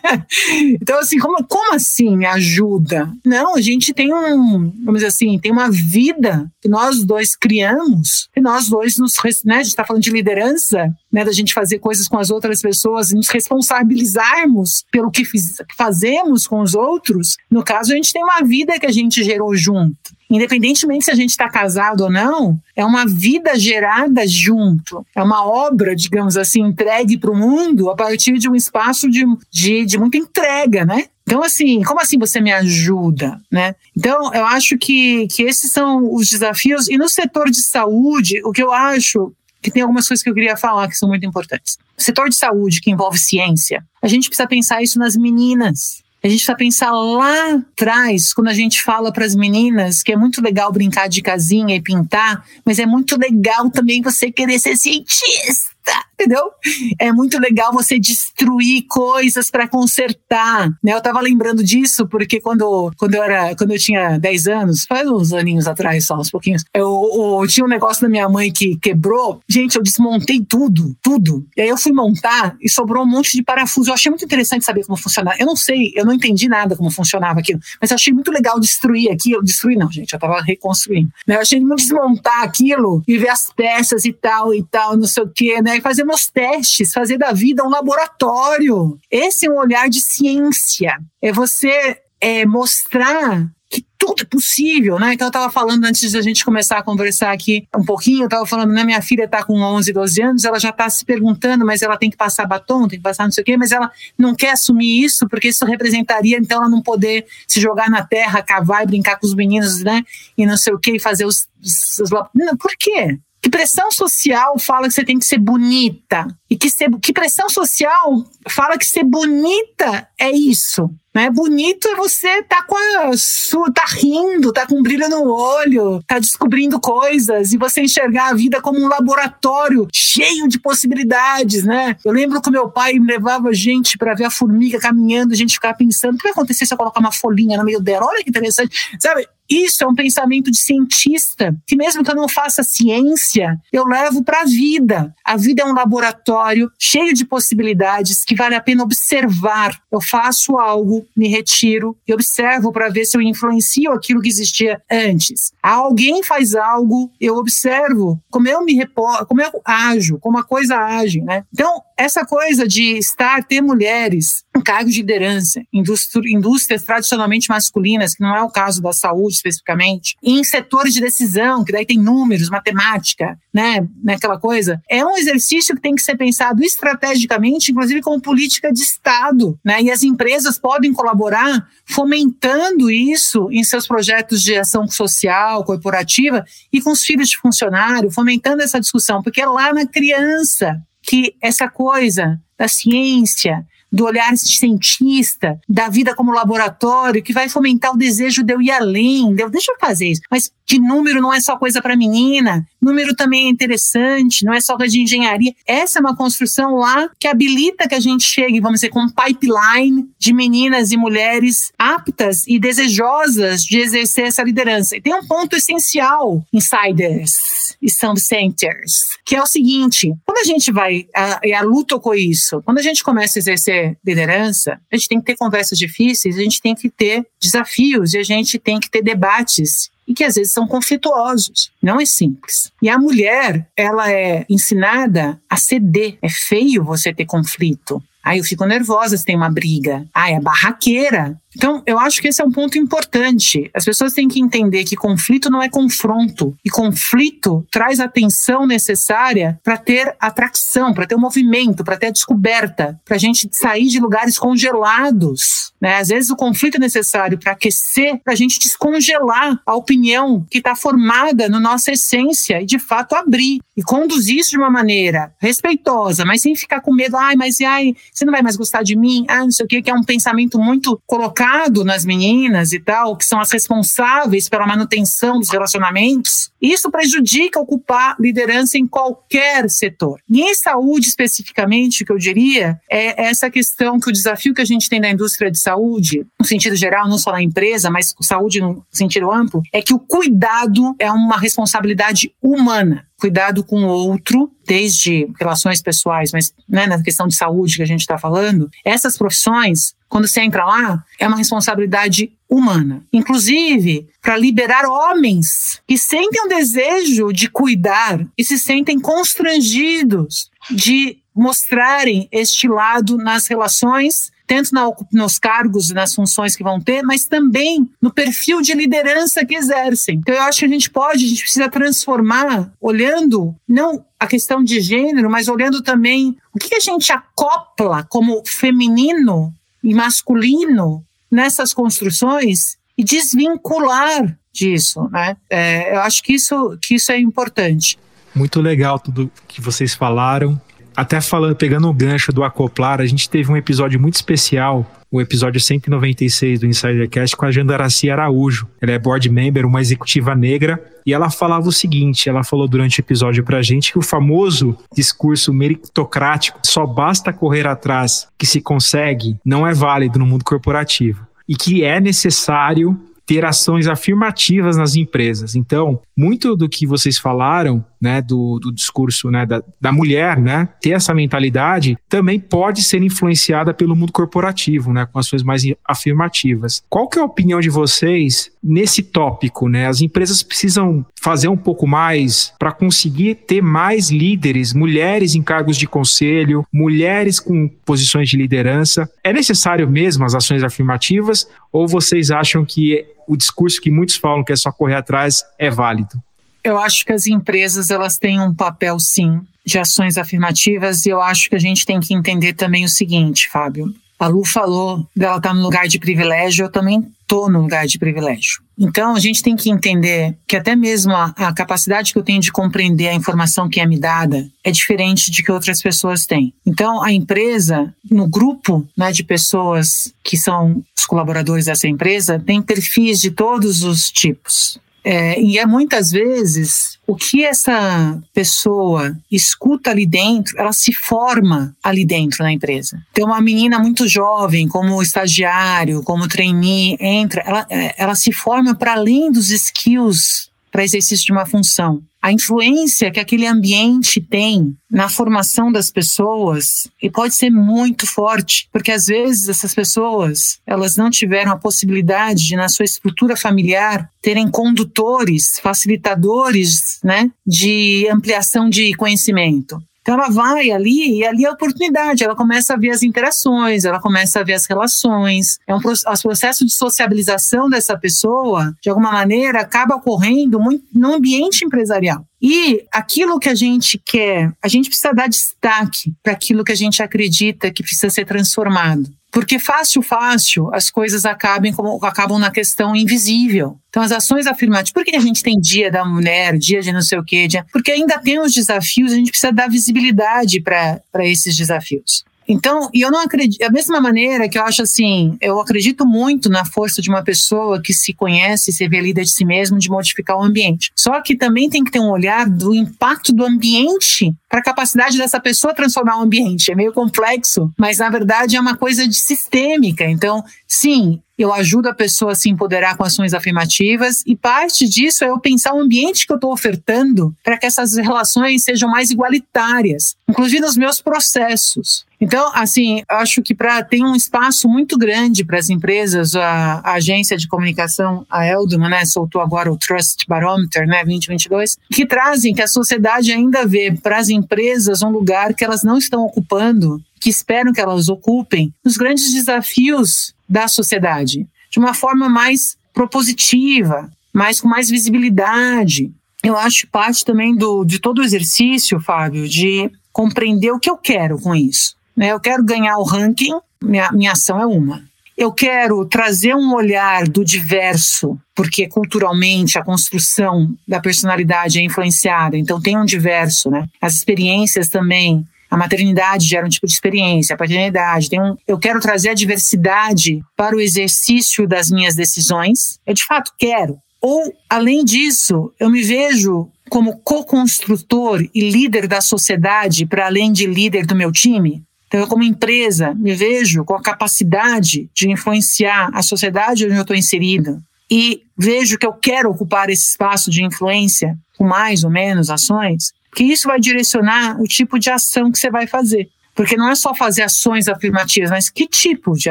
(laughs) então, assim, como, como assim me ajuda? Não, a gente tem um, vamos dizer assim, tem uma vida que nós dois criamos, e nós dois nos, né, a gente está falando de liderança, né, da gente fazer coisas com as outras pessoas, nos responsabilizarmos pelo que fiz, fazemos com os outros. No caso, a gente tem uma vida que a gente gerou junto independentemente se a gente está casado ou não, é uma vida gerada junto, é uma obra, digamos assim, entregue para o mundo a partir de um espaço de, de, de muita entrega, né? Então, assim, como assim você me ajuda, né? Então, eu acho que, que esses são os desafios. E no setor de saúde, o que eu acho que tem algumas coisas que eu queria falar que são muito importantes. O setor de saúde, que envolve ciência, a gente precisa pensar isso nas meninas. A gente precisa pensar lá atrás, quando a gente fala para as meninas que é muito legal brincar de casinha e pintar, mas é muito legal também você querer ser cientista entendeu? É muito legal você destruir coisas para consertar, né? Eu tava lembrando disso porque quando, quando eu era, quando eu tinha 10 anos, faz uns aninhos atrás só, uns pouquinhos, eu, eu tinha um negócio da minha mãe que quebrou. Gente, eu desmontei tudo, tudo. E aí eu fui montar e sobrou um monte de parafuso. Eu achei muito interessante saber como funcionava. Eu não sei, eu não entendi nada como funcionava aquilo, mas eu achei muito legal destruir aquilo. Destruir não, gente, eu tava reconstruindo. Né? Eu achei muito desmontar aquilo e ver as peças e tal e tal, não sei o quê, né? E fazer meus testes, fazer da vida um laboratório. Esse é um olhar de ciência. É você é, mostrar que tudo é possível, né? Então eu estava falando antes da gente começar a conversar aqui um pouquinho, eu estava falando, né, minha filha está com 11, 12 anos, ela já está se perguntando, mas ela tem que passar batom, tem que passar não sei o quê, mas ela não quer assumir isso porque isso representaria então ela não poder se jogar na terra, cavar e brincar com os meninos, né? E não sei o quê, e fazer os, os, os... Não, por quê? Que pressão social fala que você tem que ser bonita? E que, ser, que pressão social fala que ser bonita é isso? Né? Bonito é você tá com a sua, tá rindo, tá com brilho no olho, tá descobrindo coisas e você enxergar a vida como um laboratório cheio de possibilidades, né? Eu lembro que meu pai me levava gente para ver a formiga caminhando, a gente ficava pensando, o que vai acontecer se eu colocar uma folhinha no meio dela? Olha que interessante, sabe? Isso é um pensamento de cientista, que mesmo que eu não faça ciência, eu levo para a vida. A vida é um laboratório cheio de possibilidades que vale a pena observar. Eu faço algo, me retiro e observo para ver se eu influencio aquilo que existia antes. Alguém faz algo, eu observo como eu me reporto, como eu ajo, como a coisa age, né? Então, essa coisa de estar, ter mulheres cargos de liderança, indústrias tradicionalmente masculinas, que não é o caso da saúde especificamente, em setores de decisão, que daí tem números, matemática, né, naquela coisa, é um exercício que tem que ser pensado estrategicamente, inclusive como política de Estado, né, e as empresas podem colaborar fomentando isso em seus projetos de ação social, corporativa e com os filhos de funcionário, fomentando essa discussão, porque é lá na criança que essa coisa da ciência, do olhar cientista, da vida como laboratório, que vai fomentar o desejo de eu ir além, de eu, deixa eu fazer isso. Mas que número não é só coisa para menina, número também é interessante, não é só coisa de engenharia. Essa é uma construção lá que habilita que a gente chegue, vamos dizer, com um pipeline de meninas e mulheres aptas e desejosas de exercer essa liderança. E tem um ponto essencial, insiders e sound centers, que é o seguinte: quando a gente vai, a, e a Lu tocou isso, quando a gente começa a exercer liderança, a gente tem que ter conversas difíceis, a gente tem que ter desafios e a gente tem que ter debates e que às vezes são conflituosos. Não é simples. E a mulher, ela é ensinada a ceder. É feio você ter conflito. Aí eu fico nervosa se tem uma briga. Ah, é barraqueira. Então, eu acho que esse é um ponto importante. As pessoas têm que entender que conflito não é confronto. E conflito traz a atenção necessária para ter atração, para ter o um movimento, para ter a descoberta, para a gente sair de lugares congelados. Né? Às vezes o conflito é necessário para aquecer, para a gente descongelar a opinião que está formada na nossa essência e, de fato, abrir e conduzir isso de uma maneira respeitosa, mas sem ficar com medo. Ai, mas ai, você não vai mais gostar de mim? Ah, não sei o quê, que é um pensamento muito colocado nas meninas e tal, que são as responsáveis pela manutenção dos relacionamentos, isso prejudica ocupar liderança em qualquer setor. E em saúde, especificamente, o que eu diria é essa questão que o desafio que a gente tem na indústria de saúde, no sentido geral, não só na empresa, mas saúde no sentido amplo, é que o cuidado é uma responsabilidade humana cuidado com o outro, desde relações pessoais, mas né, na questão de saúde que a gente está falando, essas profissões, quando você entra lá, é uma responsabilidade humana. Inclusive, para liberar homens que sentem o desejo de cuidar e se sentem constrangidos de mostrarem este lado nas relações tanto na, nos cargos e nas funções que vão ter, mas também no perfil de liderança que exercem. Então, eu acho que a gente pode, a gente precisa transformar, olhando não a questão de gênero, mas olhando também o que a gente acopla como feminino e masculino nessas construções e desvincular disso, né? É, eu acho que isso, que isso é importante.
Muito legal tudo que vocês falaram até falando, pegando o gancho do acoplar, a gente teve um episódio muito especial o episódio 196 do Insidercast com a Jandaraci Araújo. Ela é board member, uma executiva negra, e ela falava o seguinte: ela falou durante o episódio pra gente que o famoso discurso meritocrático só basta correr atrás que se consegue não é válido no mundo corporativo. E que é necessário ter ações afirmativas nas empresas. Então, muito do que vocês falaram, né, do, do discurso né, da, da mulher, né, ter essa mentalidade, também pode ser influenciada pelo mundo corporativo, né, com ações mais afirmativas. Qual que é a opinião de vocês nesse tópico? Né? As empresas precisam fazer um pouco mais para conseguir ter mais líderes, mulheres em cargos de conselho, mulheres com posições de liderança. É necessário mesmo as ações afirmativas ou vocês acham que o discurso que muitos falam que é só correr atrás é válido?
Eu acho que as empresas elas têm um papel sim de ações afirmativas e eu acho que a gente tem que entender também o seguinte, Fábio. A Lu falou dela estar tá no lugar de privilégio, eu também estou no lugar de privilégio. Então, a gente tem que entender que até mesmo a, a, capacidade que eu tenho de compreender a informação que é me dada é diferente de que outras pessoas têm. Então, a empresa, no grupo né, de pessoas que são os colaboradores dessa empresa, tem perfis de todos os tipos. É, e é muitas vezes o que essa pessoa escuta ali dentro, ela se forma ali dentro na empresa. Tem uma menina muito jovem, como estagiário, como trainee, entra, ela, é, ela se forma para além dos skills para exercício de uma função a influência que aquele ambiente tem na formação das pessoas e pode ser muito forte, porque às vezes essas pessoas, elas não tiveram a possibilidade de na sua estrutura familiar terem condutores, facilitadores, né, de ampliação de conhecimento. Então ela vai ali e ali é a oportunidade, ela começa a ver as interações, ela começa a ver as relações. É um processo de sociabilização dessa pessoa, de alguma maneira, acaba ocorrendo muito no ambiente empresarial. E aquilo que a gente quer, a gente precisa dar destaque para aquilo que a gente acredita que precisa ser transformado. Porque fácil, fácil, as coisas acabam, como, acabam na questão invisível. Então, as ações afirmativas. Por que a gente tem dia da mulher, dia de não sei o quê? Dia, porque ainda tem os desafios, a gente precisa dar visibilidade para esses desafios. Então, e eu não acredito, da mesma maneira que eu acho assim, eu acredito muito na força de uma pessoa que se conhece, se vê líder de si mesmo, de modificar o ambiente. Só que também tem que ter um olhar do impacto do ambiente para a capacidade dessa pessoa transformar o ambiente. É meio complexo, mas na verdade é uma coisa de sistêmica. Então, sim, eu ajudo a pessoa a se empoderar com ações afirmativas e parte disso é eu pensar o ambiente que eu estou ofertando para que essas relações sejam mais igualitárias, inclusive nos meus processos. Então, assim, acho que para tem um espaço muito grande para as empresas, a, a, agência de comunicação, a Eldman, né, soltou agora o Trust Barometer, né, 2022, que trazem que a sociedade ainda vê para as empresas um lugar que elas não estão ocupando, que esperam que elas ocupem, os grandes desafios da sociedade, de uma forma mais propositiva, mais com mais visibilidade. Eu acho parte também do, de todo o exercício, Fábio, de compreender o que eu quero com isso. Né? Eu quero ganhar o ranking, minha, minha ação é uma. Eu quero trazer um olhar do diverso, porque culturalmente a construção da personalidade é influenciada, então tem um diverso, né? As experiências também a maternidade gera um tipo de experiência, a paternidade. Tem um, eu quero trazer a diversidade para o exercício das minhas decisões. Eu de fato quero. Ou, além disso, eu me vejo como co-construtor e líder da sociedade para além de líder do meu time. Então, eu, como empresa, me vejo com a capacidade de influenciar a sociedade onde eu estou inserida e vejo que eu quero ocupar esse espaço de influência com mais ou menos ações que isso vai direcionar o tipo de ação que você vai fazer. Porque não é só fazer ações afirmativas, mas que tipo de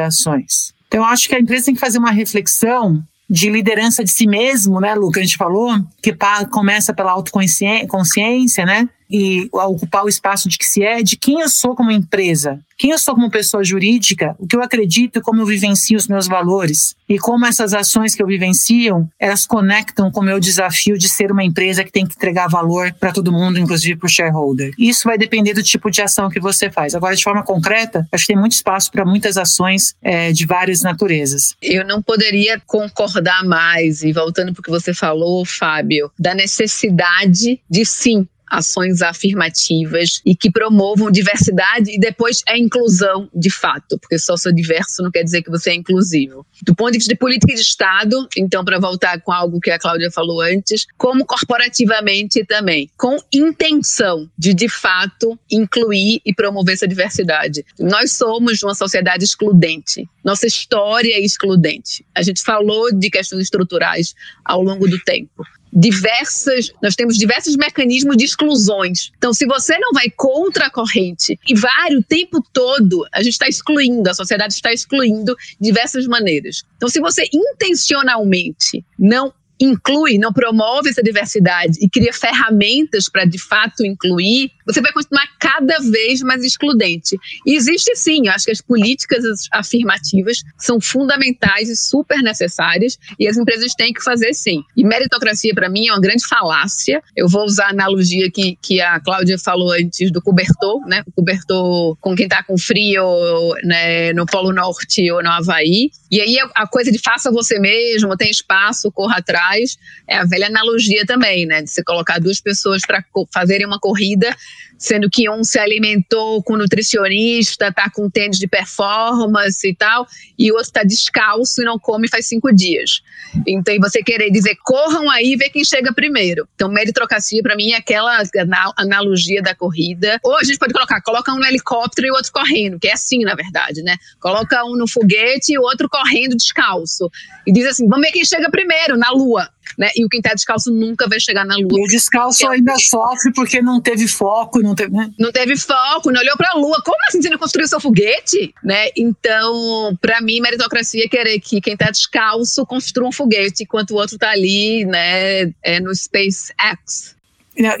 ações. Então, eu acho que a empresa tem que fazer uma reflexão de liderança de si mesmo, né, Lu, que a gente falou, que começa pela autoconsciência, né, e ocupar o espaço de que se é, de quem eu sou como empresa, quem eu sou como pessoa jurídica, o que eu acredito e como eu vivencio os meus valores. E como essas ações que eu vivencio, elas conectam com o meu desafio de ser uma empresa que tem que entregar valor para todo mundo, inclusive para o shareholder. Isso vai depender do tipo de ação que você faz. Agora, de forma concreta, acho que tem muito espaço para muitas ações é, de várias naturezas.
Eu não poderia concordar mais, e voltando para o que você falou, Fábio, da necessidade de sim ações afirmativas e que promovam diversidade e depois a inclusão de fato, porque só ser diverso não quer dizer que você é inclusivo. Do ponto de vista de política de Estado, então, para voltar com algo que a Cláudia falou antes, como corporativamente também, com intenção de de fato incluir e promover essa diversidade. Nós somos uma sociedade excludente. Nossa história é excludente. A gente falou de questões estruturais ao longo do tempo diversas, nós temos diversos mecanismos de exclusões. Então, se você não vai contra a corrente e vai o tempo todo, a gente está excluindo, a sociedade está excluindo diversas maneiras. Então, se você intencionalmente não inclui, não promove essa diversidade e cria ferramentas para de fato incluir, você vai continuar cada vez mais excludente. E existe sim, eu acho que as políticas afirmativas são fundamentais e super necessárias e as empresas têm que fazer sim. E meritocracia para mim é uma grande falácia. Eu vou usar a analogia que, que a Cláudia falou antes do cobertor, né? O cobertor com quem está com frio né, no Polo Norte ou no Havaí. E aí a coisa de faça você mesmo, tem espaço, corra atrás é a velha analogia também, né? De você colocar duas pessoas para fazerem uma corrida sendo que um se alimentou com nutricionista, tá com tênis de performance e tal, e o outro tá descalço e não come faz cinco dias. Então, você querer dizer, corram aí e ver quem chega primeiro. Então, meritocracia para mim é aquela analogia da corrida. Ou a gente pode colocar, coloca um no helicóptero e o outro correndo, que é assim, na verdade, né? Coloca um no foguete e o outro correndo descalço. E diz assim, vamos ver quem chega primeiro, na lua né? E o quem tá descalço nunca vai chegar na lua.
E o descalço é ainda sofre porque não teve foco, não teve, né?
Não teve foco, não olhou pra lua. Como assim você não construiu seu foguete? Né? Então, para mim, meritocracia é querer que quem tá descalço construa um foguete, enquanto o outro tá ali, né, é no SpaceX.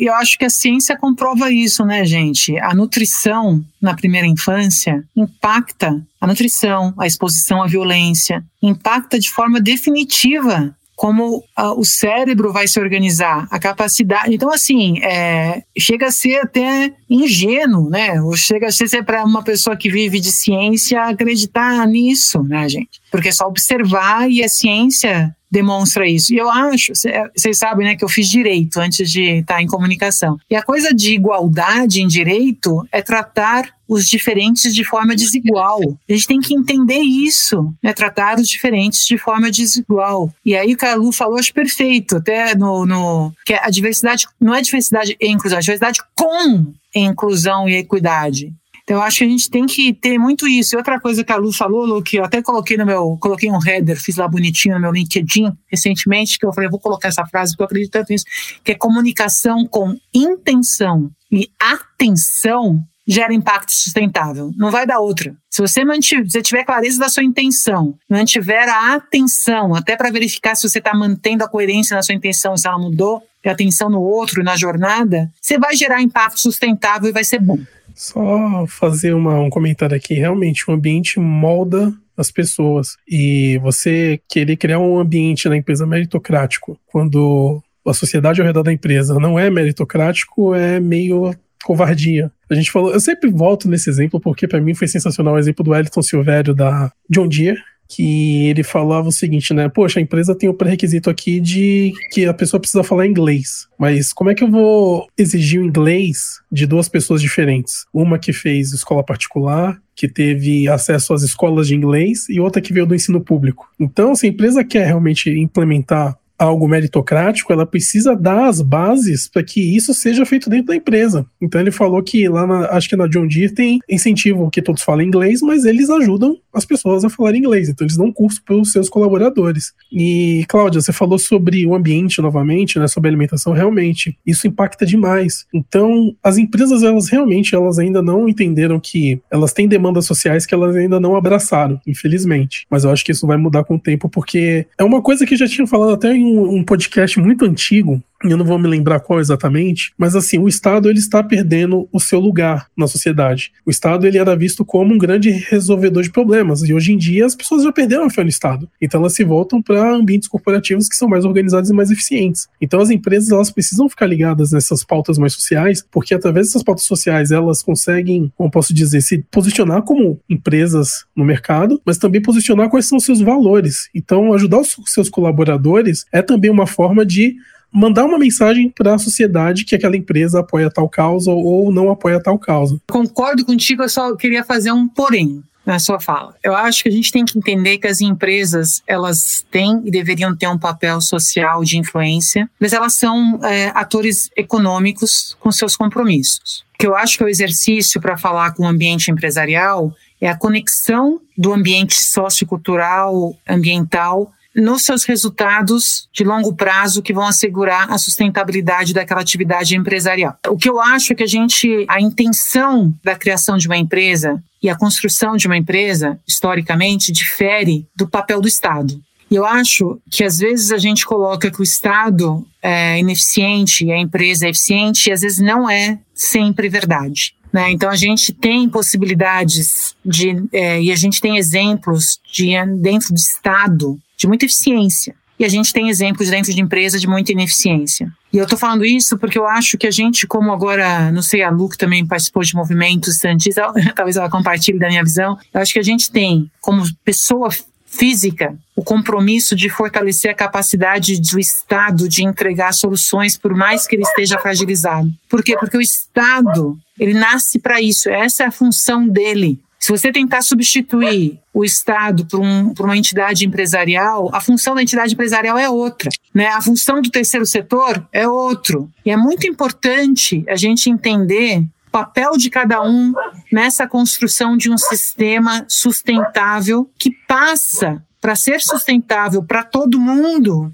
Eu acho que a ciência comprova isso, né, gente? A nutrição na primeira infância impacta a nutrição, a exposição à violência, impacta de forma definitiva como uh, o cérebro vai se organizar, a capacidade. Então, assim, é, chega a ser até ingênuo, né? Ou chega a ser para uma pessoa que vive de ciência acreditar nisso, né, gente? Porque é só observar e a ciência demonstra isso. E eu acho, vocês sabem, né, que eu fiz direito antes de estar em comunicação. E a coisa de igualdade em direito é tratar os diferentes de forma desigual. A gente tem que entender isso, né? Tratar os diferentes de forma desigual. E aí o que a Lu falou, acho perfeito, até no, no que a diversidade não é diversidade e inclusão, é diversidade com inclusão e equidade. Então, eu acho que a gente tem que ter muito isso. E outra coisa que a Lu falou, Lu, que eu até coloquei no meu, coloquei um header, fiz lá bonitinho no meu LinkedIn recentemente, que eu falei, eu vou colocar essa frase porque eu acredito tanto nisso, que é comunicação com intenção e atenção gera impacto sustentável. Não vai dar outra. Se você mantiver, se tiver clareza da sua intenção, mantiver a atenção, até para verificar se você está mantendo a coerência na sua intenção, se ela mudou, e atenção no outro, na jornada, você vai gerar impacto sustentável e vai ser bom.
Só fazer uma, um comentário aqui. Realmente, o ambiente molda as pessoas. E você querer criar um ambiente na empresa meritocrático, quando a sociedade ao redor da empresa não é meritocrático, é meio covardia. A gente falou, eu sempre volto nesse exemplo porque para mim foi sensacional o exemplo do Elton Silvério da John Deere, que ele falava o seguinte, né? Poxa, a empresa tem o pré-requisito aqui de que a pessoa precisa falar inglês. Mas como é que eu vou exigir o inglês de duas pessoas diferentes? Uma que fez escola particular, que teve acesso às escolas de inglês, e outra que veio do ensino público. Então, se a empresa quer realmente implementar algo meritocrático, ela precisa dar as bases para que isso seja feito dentro da empresa. Então ele falou que lá, na, acho que na John Deere tem incentivo que todos falem inglês, mas eles ajudam as pessoas a falar inglês. Então eles dão curso para os seus colaboradores. E Cláudia, você falou sobre o ambiente novamente, né, sobre alimentação. Realmente, isso impacta demais. Então as empresas elas realmente elas ainda não entenderam que elas têm demandas sociais que elas ainda não abraçaram, infelizmente. Mas eu acho que isso vai mudar com o tempo porque é uma coisa que já tinha falado até em um, um podcast muito antigo eu não vou me lembrar qual exatamente, mas assim, o Estado ele está perdendo o seu lugar na sociedade. O Estado ele era visto como um grande resolvedor de problemas e hoje em dia as pessoas já perderam a fé no Estado. Então elas se voltam para ambientes corporativos que são mais organizados e mais eficientes. Então as empresas elas precisam ficar ligadas nessas pautas mais sociais, porque através dessas pautas sociais elas conseguem, como posso dizer, se posicionar como empresas no mercado, mas também posicionar quais são os seus valores. Então ajudar os seus colaboradores é também uma forma de mandar uma mensagem para a sociedade que aquela empresa apoia tal causa ou não apoia tal causa.
Concordo contigo, eu só queria fazer um porém na sua fala. Eu acho que a gente tem que entender que as empresas elas têm e deveriam ter um papel social de influência, mas elas são é, atores econômicos com seus compromissos. O que eu acho que é o exercício para falar com o ambiente empresarial é a conexão do ambiente sociocultural, ambiental nos seus resultados de longo prazo que vão assegurar a sustentabilidade daquela atividade empresarial. O que eu acho é que a gente, a intenção da criação de uma empresa e a construção de uma empresa, historicamente, difere do papel do Estado. E eu acho que às vezes a gente coloca que o Estado é ineficiente e a empresa é eficiente, e às vezes não é sempre verdade. Né? Então a gente tem possibilidades de, é, e a gente tem exemplos de dentro do Estado de muita eficiência. E a gente tem exemplos dentro de empresa de muita ineficiência. E eu estou falando isso porque eu acho que a gente, como agora, não sei, a Lu que também participou de movimentos antes, (laughs) talvez ela compartilhe da minha visão, eu acho que a gente tem, como pessoa física, o compromisso de fortalecer a capacidade do Estado de entregar soluções, por mais que ele esteja fragilizado. Por quê? Porque o Estado, ele nasce para isso, essa é a função dele. Se você tentar substituir o Estado por, um, por, uma entidade empresarial, a função da entidade empresarial é outra. Né? A função do terceiro setor é outro. E é muito importante a gente entender o papel de cada um nessa construção de um sistema sustentável que passa para ser sustentável para todo mundo.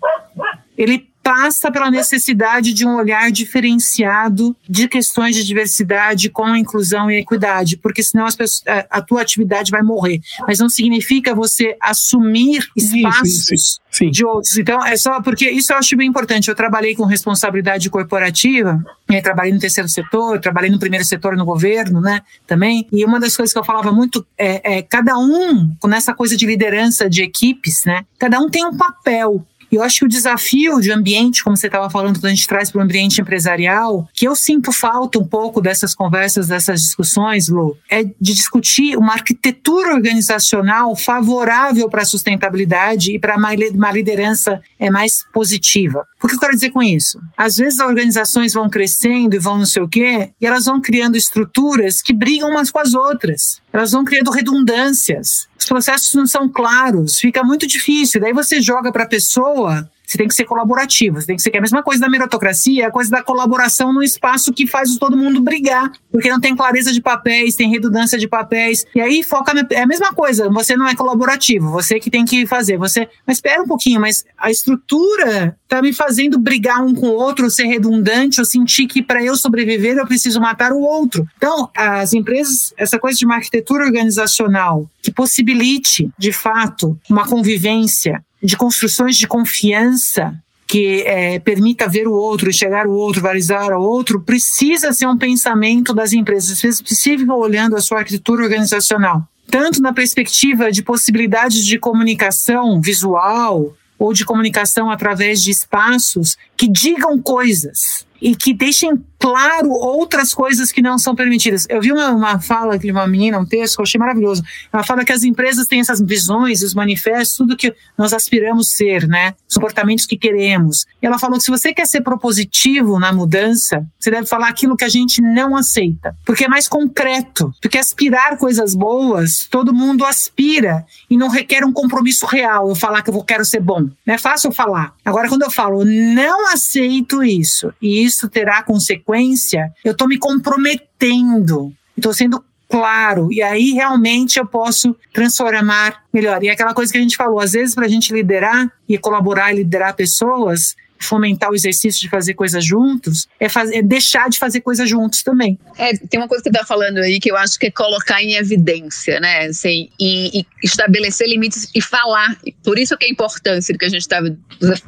Ele passa pela necessidade de um olhar diferenciado de questões de diversidade com inclusão e equidade, porque senão pessoas, a, tua atividade vai morrer. Mas não significa você assumir espaços isso, sim, sim. de outros. Então, é só porque isso eu acho bem importante. Eu trabalhei com responsabilidade corporativa, trabalhei no terceiro setor, trabalhei no primeiro setor no governo, né, também. E uma das coisas que eu falava muito é, é cada um, com essa coisa de liderança de equipes, né, cada um tem um papel eu acho que o desafio de ambiente, como você estava falando, quando a gente traz para o ambiente empresarial, que eu sinto falta um pouco dessas conversas, dessas discussões, Lu, é de discutir uma arquitetura organizacional favorável para a sustentabilidade e para uma liderança é mais positiva. O que eu quero dizer com isso? Às vezes as organizações vão crescendo e vão não sei o quê, e elas vão criando estruturas que brigam umas com as outras. Elas vão criando redundâncias os processos não são claros, fica muito difícil. Daí você joga para a pessoa você tem que ser colaborativo, você tem que ser é a mesma coisa da meritocracia, é a coisa da colaboração no espaço que faz todo mundo brigar, porque não tem clareza de papéis, tem redundância de papéis. E aí foca é a mesma coisa, você não é colaborativo, você que tem que fazer, você, mas espera um pouquinho, mas a estrutura tá me fazendo brigar um com o outro, ser redundante, eu sentir que para eu sobreviver eu preciso matar o outro. Então, as empresas, essa coisa de uma arquitetura organizacional que possibilite, de fato, uma convivência de construções de confiança que é, permita ver o outro, enxergar o outro, valorizar o outro, precisa ser um pensamento das empresas, precisa olhando a sua arquitetura organizacional, tanto na perspectiva de possibilidades de comunicação visual ou de comunicação através de espaços que digam coisas e que deixem claro outras coisas que não são permitidas. Eu vi uma, uma fala de uma menina, um texto que eu achei maravilhoso. Ela fala que as empresas têm essas visões, os manifestos, tudo que nós aspiramos ser, né? Os comportamentos que queremos. E ela falou que se você quer ser propositivo na mudança, você deve falar aquilo que a gente não aceita, porque é mais concreto. Porque aspirar coisas boas, todo mundo aspira e não requer um compromisso real. Eu falar que eu quero ser bom. Não é fácil falar. Agora, quando eu falo não aceito isso e isso terá consequências frequência, eu estou me comprometendo, estou sendo claro, e aí realmente eu posso transformar melhor. E é aquela coisa que a gente falou, às vezes para a gente liderar e colaborar e liderar pessoas, fomentar o exercício de fazer coisas juntos, é, fazer, é deixar de fazer coisas juntos também.
É, tem uma coisa que você está falando aí que eu acho que é colocar em evidência, né? Assim, e, e, estabelecer limites e falar. Por isso que é a importância do que a gente estava.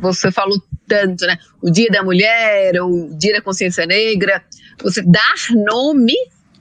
Você falou tanto, né? O Dia da Mulher, o Dia da Consciência Negra. Você dar nome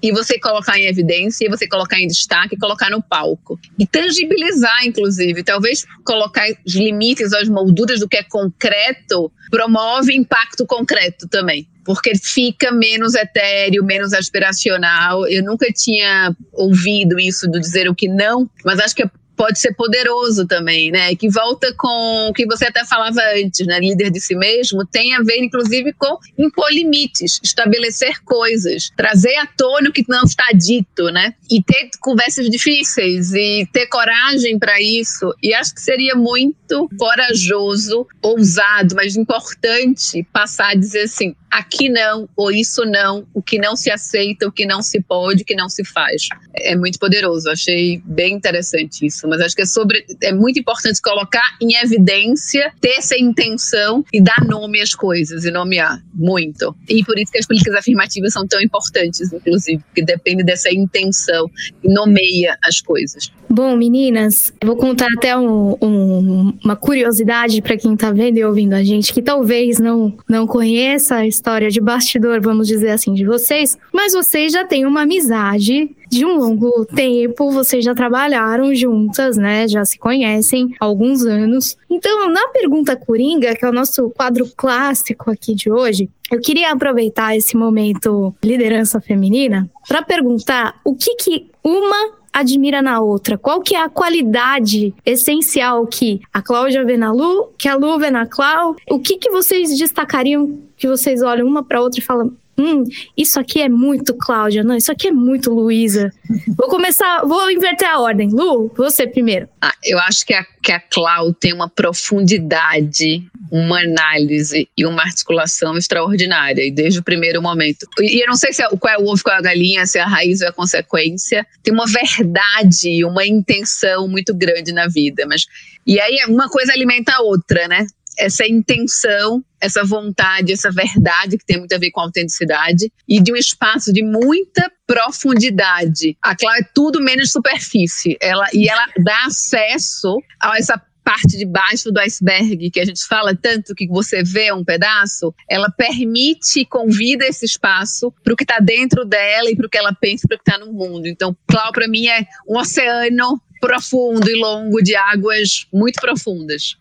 e você colocar em evidência, e você colocar em destaque, colocar no palco. E tangibilizar, inclusive. Talvez colocar os limites, as molduras do que é concreto, promove impacto concreto também. Porque fica menos etéreo, menos aspiracional. Eu nunca tinha ouvido isso do dizer o que não, mas acho que pode ser poderoso também, né? Que volta com o que você até falava antes, né? Líder de si mesmo, tem a ver, inclusive, com impor limites, estabelecer coisas, trazer à tona o que não está dito, né? E ter conversas difíceis e ter coragem para isso. E acho que seria muito corajoso, ousado, mas importante passar a dizer assim: aqui não, ou isso não, o que não se aceita, o que não se pode, o que não se faz. É muito poderoso, achei bem interessante isso, mas acho que é sobre é muito importante colocar em evidência, ter essa intenção e dar nome às coisas e nomear muito. E por isso que as políticas afirmativas são tão importantes, inclusive, porque depende dessa intenção e nomeia as coisas.
Bom, meninas, vou contar até um, um, uma curiosidade para quem está vendo e ouvindo a gente, que talvez não, não conheça a história de bastidor, vamos dizer assim, de vocês, mas vocês já têm uma amizade de um longo tempo, vocês já trabalharam juntas, né? Já se conhecem há alguns anos. Então, na pergunta Coringa, que é o nosso quadro clássico aqui de hoje, eu queria aproveitar esse momento liderança feminina para perguntar o que que uma admira na outra? Qual que é a qualidade essencial que a Cláudia vê na Lu, que a Lu vê na Clau? O que, que vocês destacariam que vocês olham uma para outra e falam, hum, isso aqui é muito Cláudia, não, isso aqui é muito Luísa. Vou começar, vou inverter a ordem. Lu, você primeiro.
Ah, eu acho que a, que a Clau tem uma profundidade, uma análise e uma articulação extraordinária, e desde o primeiro momento. E, eu não sei se é, qual é o ovo, qual é a galinha, se é a raiz ou a consequência. Tem uma verdade uma intenção muito grande na vida, mas e aí uma coisa alimenta a outra, né? Essa intenção, essa vontade, essa verdade que tem muito a ver com autenticidade e de um espaço de muita profundidade. A Clara é tudo menos superfície. Ela e ela dá acesso a essa parte de baixo do iceberg, que a gente fala tanto que você vê um pedaço, ela permite e convida esse espaço para o que está dentro dela e para o que ela pensa, para o que está no mundo. Então, Clau, para mim, é um oceano profundo e longo de águas muito profundas.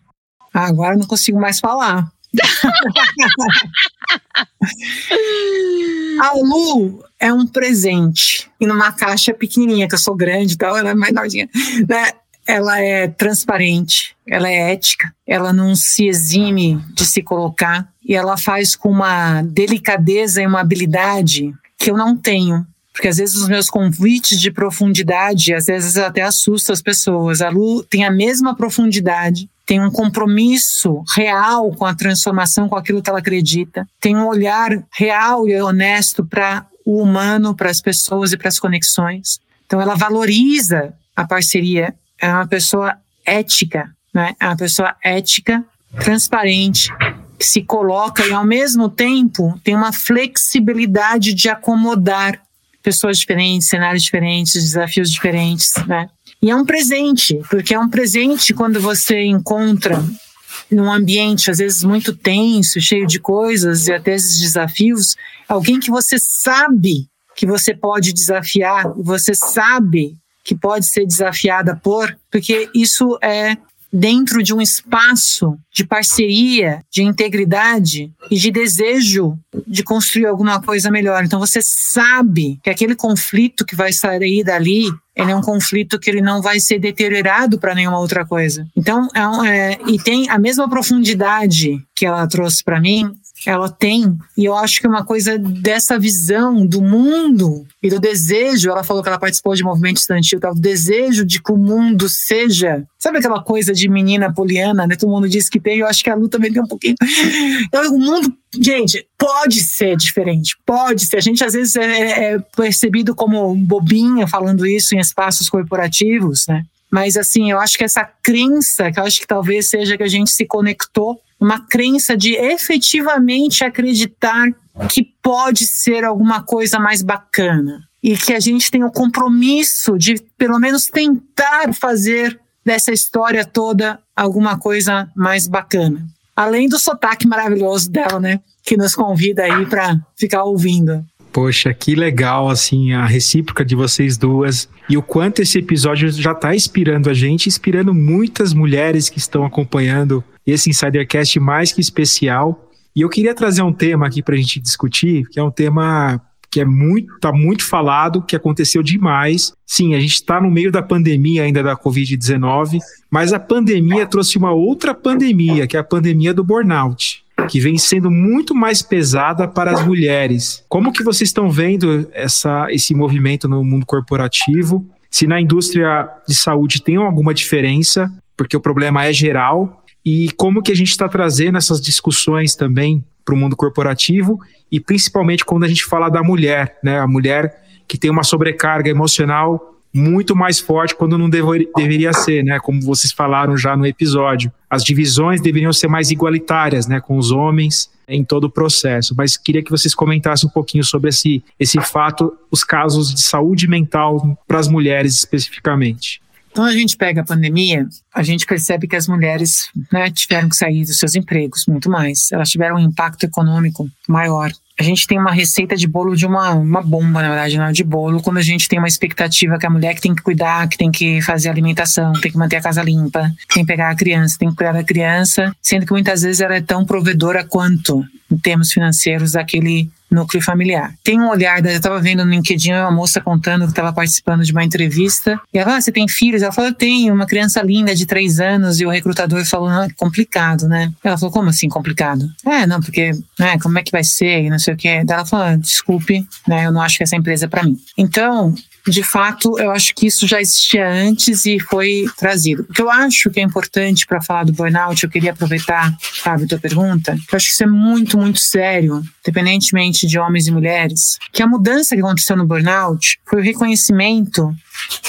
Ah, agora não consigo mais falar. (laughs) a Lu é um presente e numa caixa pequenininha, que eu sou grande e tal, ela é menorzinha, né? Ela é transparente, ela é ética, ela não se exime de se colocar e ela faz com uma delicadeza e uma habilidade que eu não tenho. Porque às vezes os meus convites de profundidade, às vezes até assustam as pessoas. A Lu tem a mesma profundidade, tem um compromisso real com a transformação, com aquilo que ela acredita, tem um olhar real e honesto para o humano, para as pessoas e para as conexões. Então, ela valoriza a parceria, é uma pessoa ética, né? é uma pessoa ética, transparente, que se coloca e, ao mesmo tempo, tem uma flexibilidade de acomodar pessoas diferentes, cenários diferentes, desafios diferentes, né? E é um presente, porque é um presente quando você encontra num ambiente às vezes muito tenso, cheio de coisas e até esses desafios, alguém que você sabe que você pode desafiar, você sabe que pode ser desafiada por, porque isso é dentro de um espaço de parceria, de integridade e de desejo de construir alguma coisa melhor. Então você sabe que aquele conflito que vai sair dali ele é um conflito que ele não vai ser deteriorado para nenhuma outra coisa. Então, é, é, e tem a mesma profundidade que ela trouxe para mim, ela tem, e eu acho que é uma coisa dessa visão do mundo e do desejo. Ela falou que ela participou de movimento estudantil, tá? o desejo de que o mundo seja. Sabe aquela coisa de menina poliana, né? Todo mundo diz que tem, eu acho que a Lu também tem um pouquinho. Então, o mundo, gente, pode ser diferente, pode ser. A gente às vezes é, é percebido como bobinha falando isso em espaços corporativos, né? Mas assim, eu acho que essa crença, que eu acho que talvez seja que a gente se conectou uma crença de efetivamente acreditar que pode ser alguma coisa mais bacana e que a gente tem o compromisso de pelo menos tentar fazer dessa história toda alguma coisa mais bacana. Além do sotaque maravilhoso dela, né, que nos convida aí para ficar ouvindo.
Poxa, que legal, assim, a recíproca de vocês duas. E o quanto esse episódio já está inspirando a gente, inspirando muitas mulheres que estão acompanhando esse Insidercast mais que especial. E eu queria trazer um tema aqui para a gente discutir, que é um tema que é muito, tá muito falado, que aconteceu demais. Sim, a gente está no meio da pandemia ainda da Covid-19, mas a pandemia trouxe uma outra pandemia, que é a pandemia do burnout que vem sendo muito mais pesada para as mulheres. Como que vocês estão vendo essa, esse movimento no mundo corporativo? Se na indústria de saúde tem alguma diferença, porque o problema é geral, e como que a gente está trazendo essas discussões também para o mundo corporativo e principalmente quando a gente fala da mulher, né? A mulher que tem uma sobrecarga emocional muito mais forte quando não dever, deveria ser, né? Como vocês falaram já no episódio. As divisões deveriam ser mais igualitárias, né? Com os homens em todo o processo. Mas queria que vocês comentassem um pouquinho sobre esse, esse fato, os casos de saúde mental para as mulheres especificamente.
Então a gente pega a pandemia, a gente percebe que as mulheres né, tiveram que sair dos seus empregos muito mais. Elas tiveram um impacto econômico maior. A gente tem uma receita de bolo de uma, uma bomba, na verdade, não é de bolo, quando a gente tem uma expectativa que a mulher que tem que cuidar, que tem que fazer alimentação, tem que manter a casa limpa, tem que pegar a criança, tem que cuidar da criança, sendo que muitas vezes ela é tão provedora quanto, em termos financeiros, daquele núcleo familiar. Tem um olhar, eu estava vendo no LinkedIn uma moça contando que estava participando de uma entrevista, e ela, ah, você tem filhos? Ela falou, eu tenho, uma criança linda de três anos, e o recrutador falou, não, é complicado, né? Ela falou, como assim complicado? É, não, porque, né, como é que vai ser, e não sei o. Daí ela falou, ah, desculpe, né, eu não acho que essa empresa é para mim. Então, de fato, eu acho que isso já existia antes e foi trazido. O que eu acho que é importante para falar do burnout, eu queria aproveitar, Fábio, tua pergunta, eu acho que isso é muito, muito sério, independentemente de homens e mulheres, que a mudança que aconteceu no burnout foi o reconhecimento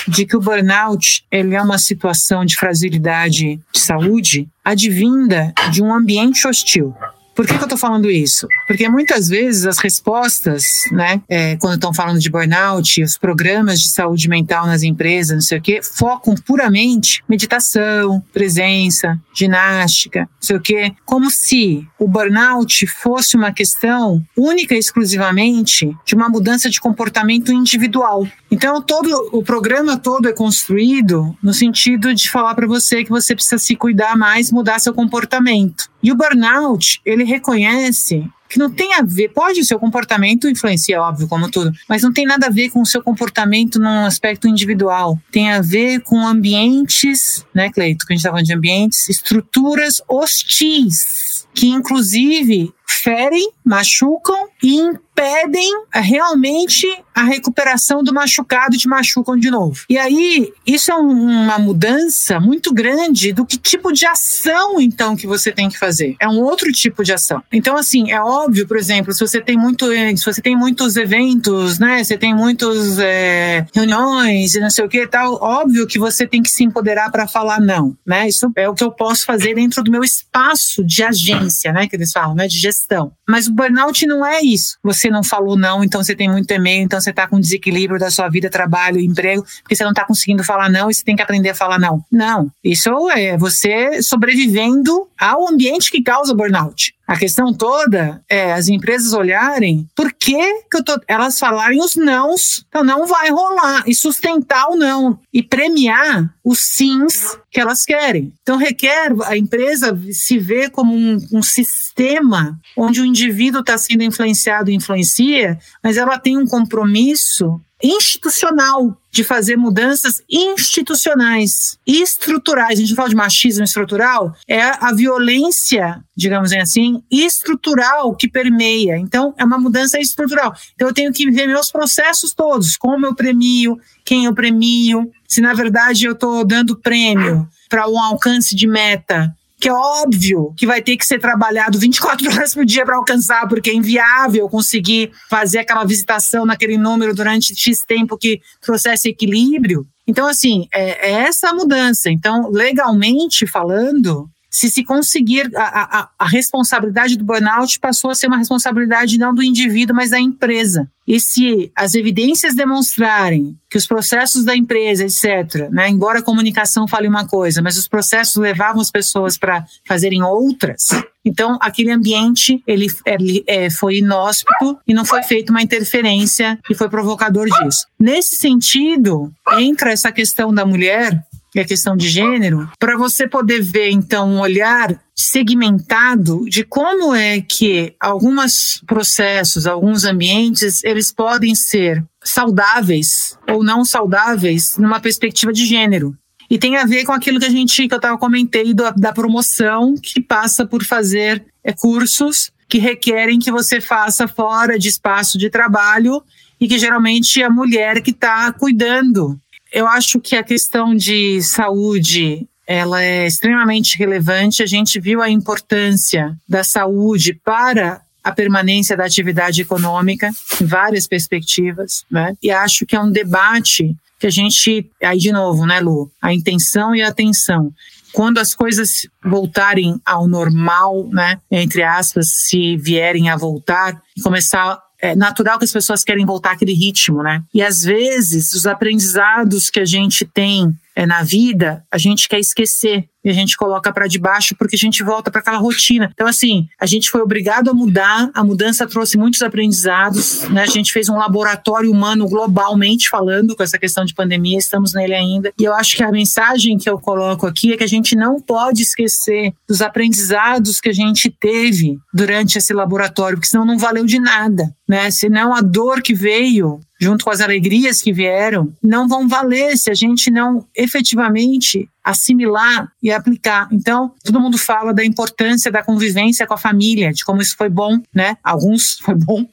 de que o burnout ele é uma situação de fragilidade de saúde advinda de um ambiente hostil. Por que, que eu estou falando isso? Porque muitas vezes as respostas, né, é, quando estão falando de burnout, os programas de saúde mental nas empresas, não sei o quê, focam puramente meditação, presença, ginástica, não sei o quê, como se o burnout fosse uma questão única e exclusivamente de uma mudança de comportamento individual. Então, todo o programa todo é construído no sentido de falar para você que você precisa se cuidar mais, mudar seu comportamento. E o burnout, ele reconhece que não tem a ver, pode o seu comportamento influencia, óbvio, como tudo, mas não tem nada a ver com o seu comportamento num aspecto individual. Tem a ver com ambientes, né, Cleito, que a gente está falando de ambientes, estruturas hostis, que inclusive ferem, machucam e impedem realmente a recuperação do machucado te machucam de novo. E aí, isso é uma mudança muito grande do que tipo de ação, então, que você tem que fazer. É um outro tipo de ação. Então, assim, é óbvio, por exemplo, se você tem muito, se você tem muitos eventos, né? Você tem muitas é, reuniões e não sei o que tal, óbvio que você tem que se empoderar para falar não, né? Isso é o que eu posso fazer dentro do meu espaço de agência, né? Que eles falam, né? De gestão gestão. Mas o burnout não é isso. Você não falou não, então você tem muito e-mail, então você está com desequilíbrio da sua vida, trabalho, emprego, porque você não está conseguindo falar não e você tem que aprender a falar não. Não. Isso é você sobrevivendo ao ambiente que causa burnout. A questão toda é as empresas olharem por que, que eu tô, elas falarem os nãos, então não vai rolar, e sustentar o não, e premiar os sims que elas querem. Então requer a empresa se ver como um, um sistema onde o indivíduo está sendo influenciado e influencia, mas ela tem um compromisso institucional de fazer mudanças institucionais e estruturais. A gente fala de machismo estrutural, é a violência, digamos assim, estrutural que permeia. Então, é uma mudança estrutural. Então, eu tenho que ver meus processos todos, como eu premio, quem eu premio, se na verdade eu estou dando prêmio para um alcance de meta que é óbvio que vai ter que ser trabalhado 24 (laughs) horas por dia para alcançar, porque é inviável conseguir fazer aquela visitação naquele número durante X tempo que trouxesse equilíbrio. Então, assim, é, é essa a mudança. Então, legalmente falando, se se conseguir, a, a, a, responsabilidade do burnout passou a ser uma responsabilidade não do indivíduo, mas da empresa. E se as evidências demonstrarem que os processos da empresa, etc., né, embora a comunicação fale uma coisa, mas os processos levavam as pessoas para fazerem outras, então aquele ambiente ele, ele é, foi inóspito e não foi feita uma interferência que foi provocador disso. Nesse sentido, entra essa questão da mulher e a questão de gênero, para você poder ver então um olhar segmentado de como é que alguns processos, alguns ambientes, eles podem ser saudáveis ou não saudáveis numa perspectiva de gênero. E tem a ver com aquilo que a gente que eu estava comentei da, da promoção, que passa por fazer é, cursos que requerem que você faça fora de espaço de trabalho e que geralmente é a mulher que está cuidando. Eu acho que a questão de saúde ela é extremamente relevante. A gente viu a importância da saúde para a permanência da atividade econômica em várias perspectivas, né? E acho que é um debate que a gente, aí de novo, né, Lu, a intenção e a atenção. Quando as coisas voltarem ao normal, né, entre aspas, se vierem a voltar, começar é natural que as pessoas querem voltar àquele ritmo, né? E às vezes os aprendizados que a gente tem é, na vida, a gente quer esquecer e a gente coloca para debaixo porque a gente volta para aquela rotina. Então, assim, a gente foi obrigado a mudar, a mudança trouxe muitos aprendizados, né? A gente fez um laboratório humano globalmente falando com essa questão de pandemia, estamos nele ainda. E eu acho que a mensagem que eu coloco aqui é que a gente não pode esquecer dos aprendizados que a gente teve durante esse laboratório, porque senão não valeu de nada, né? Senão a dor que veio junto com as alegrias que vieram, não vão valer se a gente não efetivamente assimilar e aplicar. Então, todo mundo fala da importância da convivência com a família, de como isso foi bom, né? Alguns (laughs) foi bom,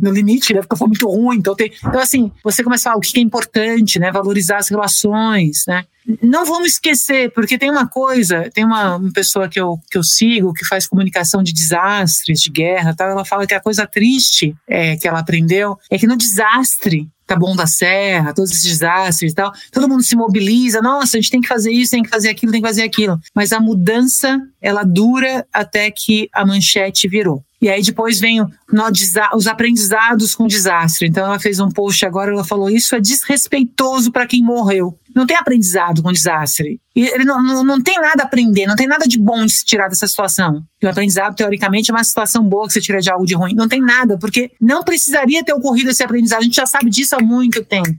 no limite, né? Porque foi muito ruim. Então, tem... então, assim, você começa a falar o que é importante, né? Valorizar as relações, né? Não vamos esquecer, porque tem uma coisa, tem uma, uma pessoa que eu, que eu sigo que faz comunicação de desastres, de guerra, tal, ela fala que a coisa triste é, que ela aprendeu é que no desastre Taboão da Serra, todos esses desastres e tal. Todo mundo se mobiliza, nossa, a gente tem que fazer isso, tem que fazer aquilo, tem que fazer aquilo. Mas a mudança, ela dura até que a manchete virou. E aí depois vem os aprendizados com desastre. Então ela fez um post agora, ela falou: isso é desrespeitoso para quem morreu. Não tem aprendizado com desastre. E ele não, não, não tem nada a aprender, não tem nada de bom de se tirar dessa situação. E o aprendizado, teoricamente, é uma situação boa que você tira de algo de ruim. Não tem nada, porque não precisaria ter ocorrido esse aprendizado. A gente já sabe disso há muito tempo.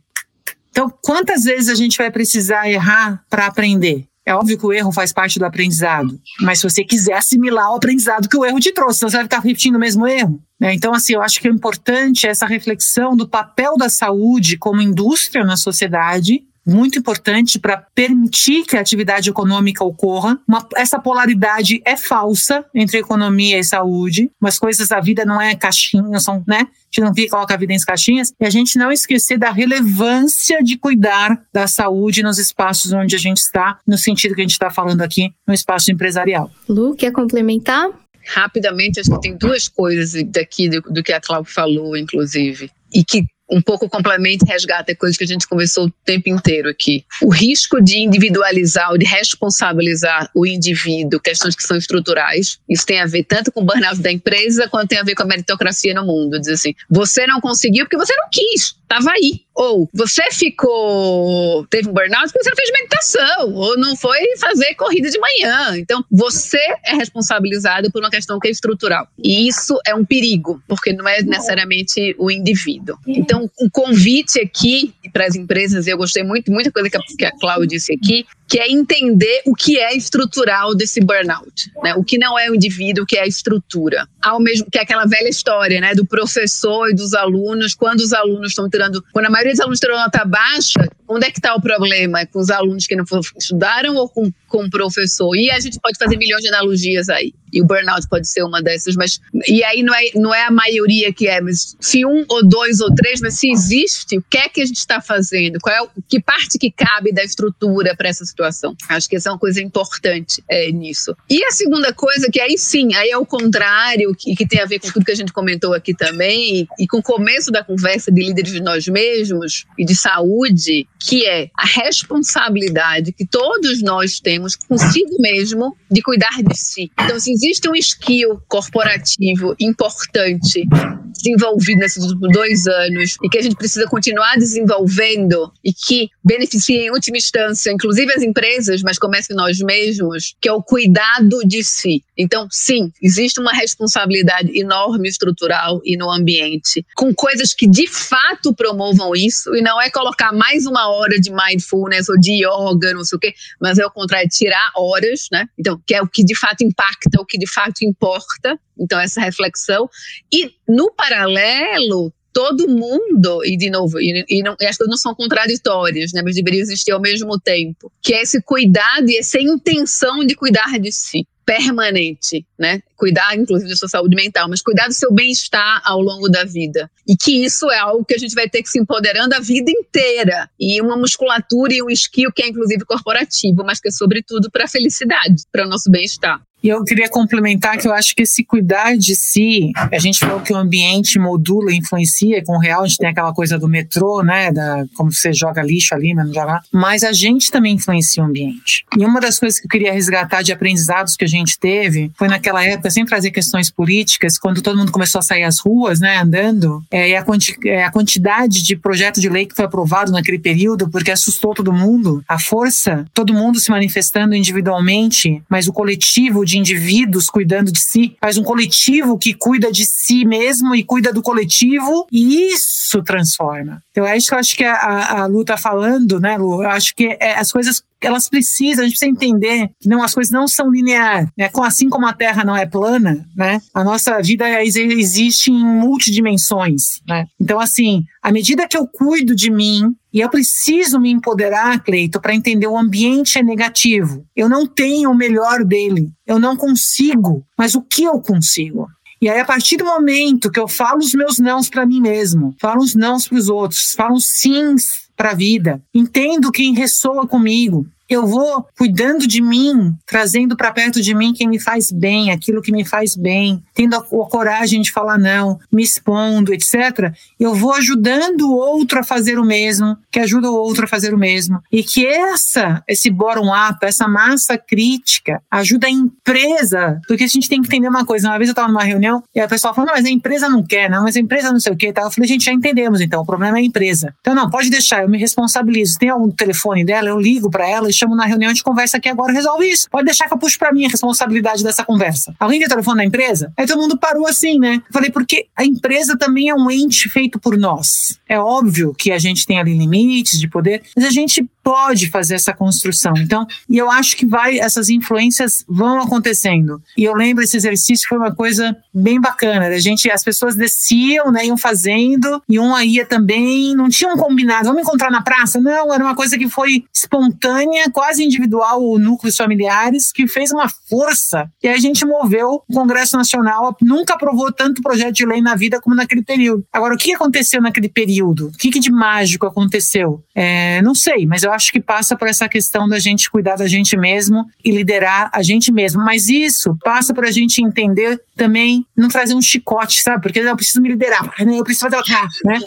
Então, quantas vezes a gente vai precisar errar para aprender? É óbvio que o erro faz parte do aprendizado, mas se você quiser assimilar o aprendizado que o erro te trouxe, você vai ficar repetindo o mesmo erro. Né? Então, assim, eu acho que é importante essa reflexão do papel da saúde como indústria na sociedade muito importante para permitir que a atividade econômica ocorra. Uma, essa polaridade é falsa entre economia e saúde. Mas coisas da vida não é caixinha, são, né? A gente não fica coloca a vida em caixinhas. E a gente não esquecer da relevância de cuidar da saúde nos espaços onde a gente está, no sentido que a gente está falando aqui, no espaço empresarial.
Lu, quer complementar?
Rapidamente, acho que tem duas coisas daqui do, do que a Cláudia falou, inclusive, e que um pouco complementa e resgata coisas que a gente conversou o tempo inteiro aqui. O risco de individualizar ou de responsabilizar o indivíduo, questões que são estruturais, isso tem a ver tanto com o burnout da empresa quanto tem a ver com a meritocracia no mundo. Diz assim, você não conseguiu porque você não quis, estava aí. Ou você ficou, teve um burnout porque você não fez meditação, ou não foi fazer corrida de manhã. Então, você é responsabilizado por uma questão que é estrutural. E isso é um perigo, porque não é necessariamente o indivíduo. Então, um convite aqui para as empresas, e eu gostei muito, muita coisa que a, que a Cláudia disse aqui, que é entender o que é estrutural desse burnout, né? O que não é o indivíduo, o que é a estrutura. Ao mesmo que é aquela velha história, né, do professor e dos alunos, quando os alunos estão tirando, quando a maioria dos alunos tirou nota baixa, onde é que está o problema? É com os alunos que não estudaram ou com, com o professor? E a gente pode fazer milhões de analogias aí. E o burnout pode ser uma dessas, mas e aí não é, não é a maioria que é, mas se um ou dois ou três, mas se existe, o que é que a gente está fazendo? Qual é o, que parte que cabe da estrutura para essa situação? Acho que essa é uma coisa importante é, nisso. E a segunda coisa, que aí sim, aí é o contrário, que, que tem a ver com tudo que a gente comentou aqui também, e, e com o começo da conversa de líderes de nós mesmos e de saúde, que é a responsabilidade que todos nós temos consigo mesmo de cuidar de si. Então, se existe um skill corporativo importante desenvolvido nesses últimos dois anos e que a gente precisa continuar desenvolvendo e que beneficia em última instância, inclusive as empresas, mas começa em nós mesmos, que é o cuidado de si. Então, sim, existe uma responsabilidade enorme estrutural e no ambiente, com coisas que de fato promovam isso, e não é colocar mais uma hora de mindfulness ou de yoga, não sei o quê, mas é o contrário, é tirar horas, né? Então, que é o que de fato impacta, o que de fato importa. Então, essa reflexão. E, no paralelo, todo mundo, e de novo, e, e, não, e as coisas não são contraditórias, né, mas deveriam existir ao mesmo tempo, que é esse cuidado e essa intenção de cuidar de si permanente, né? Cuidar, inclusive, da sua saúde mental, mas cuidar do seu bem-estar ao longo da vida. E que isso é algo que a gente vai ter que se empoderando a vida inteira. E uma musculatura e um skill que é, inclusive, corporativo, mas que é, sobretudo, para a felicidade, para o nosso bem-estar.
E eu queria complementar que eu acho que esse cuidar de si, a gente falou que o ambiente modula, influencia, com o real a gente tem aquela coisa do metrô, né, da, como você joga lixo ali, mas não joga mas a gente também influencia o ambiente. E uma das coisas que eu queria resgatar de aprendizados que a gente teve foi naquela época, sem trazer questões políticas, quando todo mundo começou a sair às ruas, né, andando, é, e a, quanti é, a quantidade de projeto de lei que foi aprovado naquele período, porque assustou todo mundo, a força, todo mundo se manifestando individualmente, mas o coletivo de indivíduos cuidando de si, faz um coletivo que cuida de si mesmo e cuida do coletivo, e isso transforma. Então é isso que eu acho que a, a Lu tá falando, né, Lu? Eu acho que é, as coisas elas precisam, a gente precisa entender que não, as coisas não são lineares. Né? Assim como a Terra não é plana, né? a nossa vida existe em multidimensões. Né? Então, assim, à medida que eu cuido de mim, e eu preciso me empoderar, Cleito, para entender o ambiente é negativo. Eu não tenho o melhor dele. Eu não consigo. Mas o que eu consigo? E aí, a partir do momento que eu falo os meus nãos para mim mesmo, falo os nãos para os outros, falo os sims para a vida, entendo quem ressoa comigo, eu vou cuidando de mim, trazendo para perto de mim quem me faz bem, aquilo que me faz bem, tendo a, a, coragem de falar não, me expondo, etc. Eu vou ajudando o outro a fazer o mesmo, que ajuda o outro a fazer o mesmo. E que essa, esse bottom-up, essa massa crítica, ajuda a empresa, porque a gente tem que entender uma coisa. Uma vez eu estava numa reunião e a pessoa falou, não, mas a empresa não quer, não, mas a empresa não sei o que. Tá? Eu falei, gente, já entendemos então, o problema é a empresa. Então, não, pode deixar, eu me responsabilizo. Tem algum telefone dela, eu ligo para ela chamo na reunião, a gente conversa aqui agora, resolve isso. Pode deixar que eu puxo para mim a responsabilidade dessa conversa. Alguém tem telefone da empresa? Aí todo mundo parou assim, né? Falei, porque a empresa também é um ente feito por nós. É óbvio que a gente tem ali limites de poder, mas a gente pode fazer essa construção. Então, e eu acho que vai, essas influências vão acontecendo. E eu lembro esse exercício foi uma coisa bem bacana. A gente, as pessoas desciam, né, iam fazendo, e um ia também, não tinham combinado, vamos encontrar na praça? Não, era uma coisa que foi espontânea, quase individual, o núcleos familiares, que fez uma força. E a gente moveu o Congresso Nacional, nunca aprovou tanto projeto de lei na vida como naquele período. Agora, o que aconteceu naquele período? O que, que de mágico aconteceu? É, não sei, mas eu acho que passa por essa questão da gente cuidar da gente mesmo e liderar a gente mesmo. Mas isso passa por a gente entender também, não trazer um chicote, sabe? Porque eu preciso me liderar, né? eu preciso fazer o né?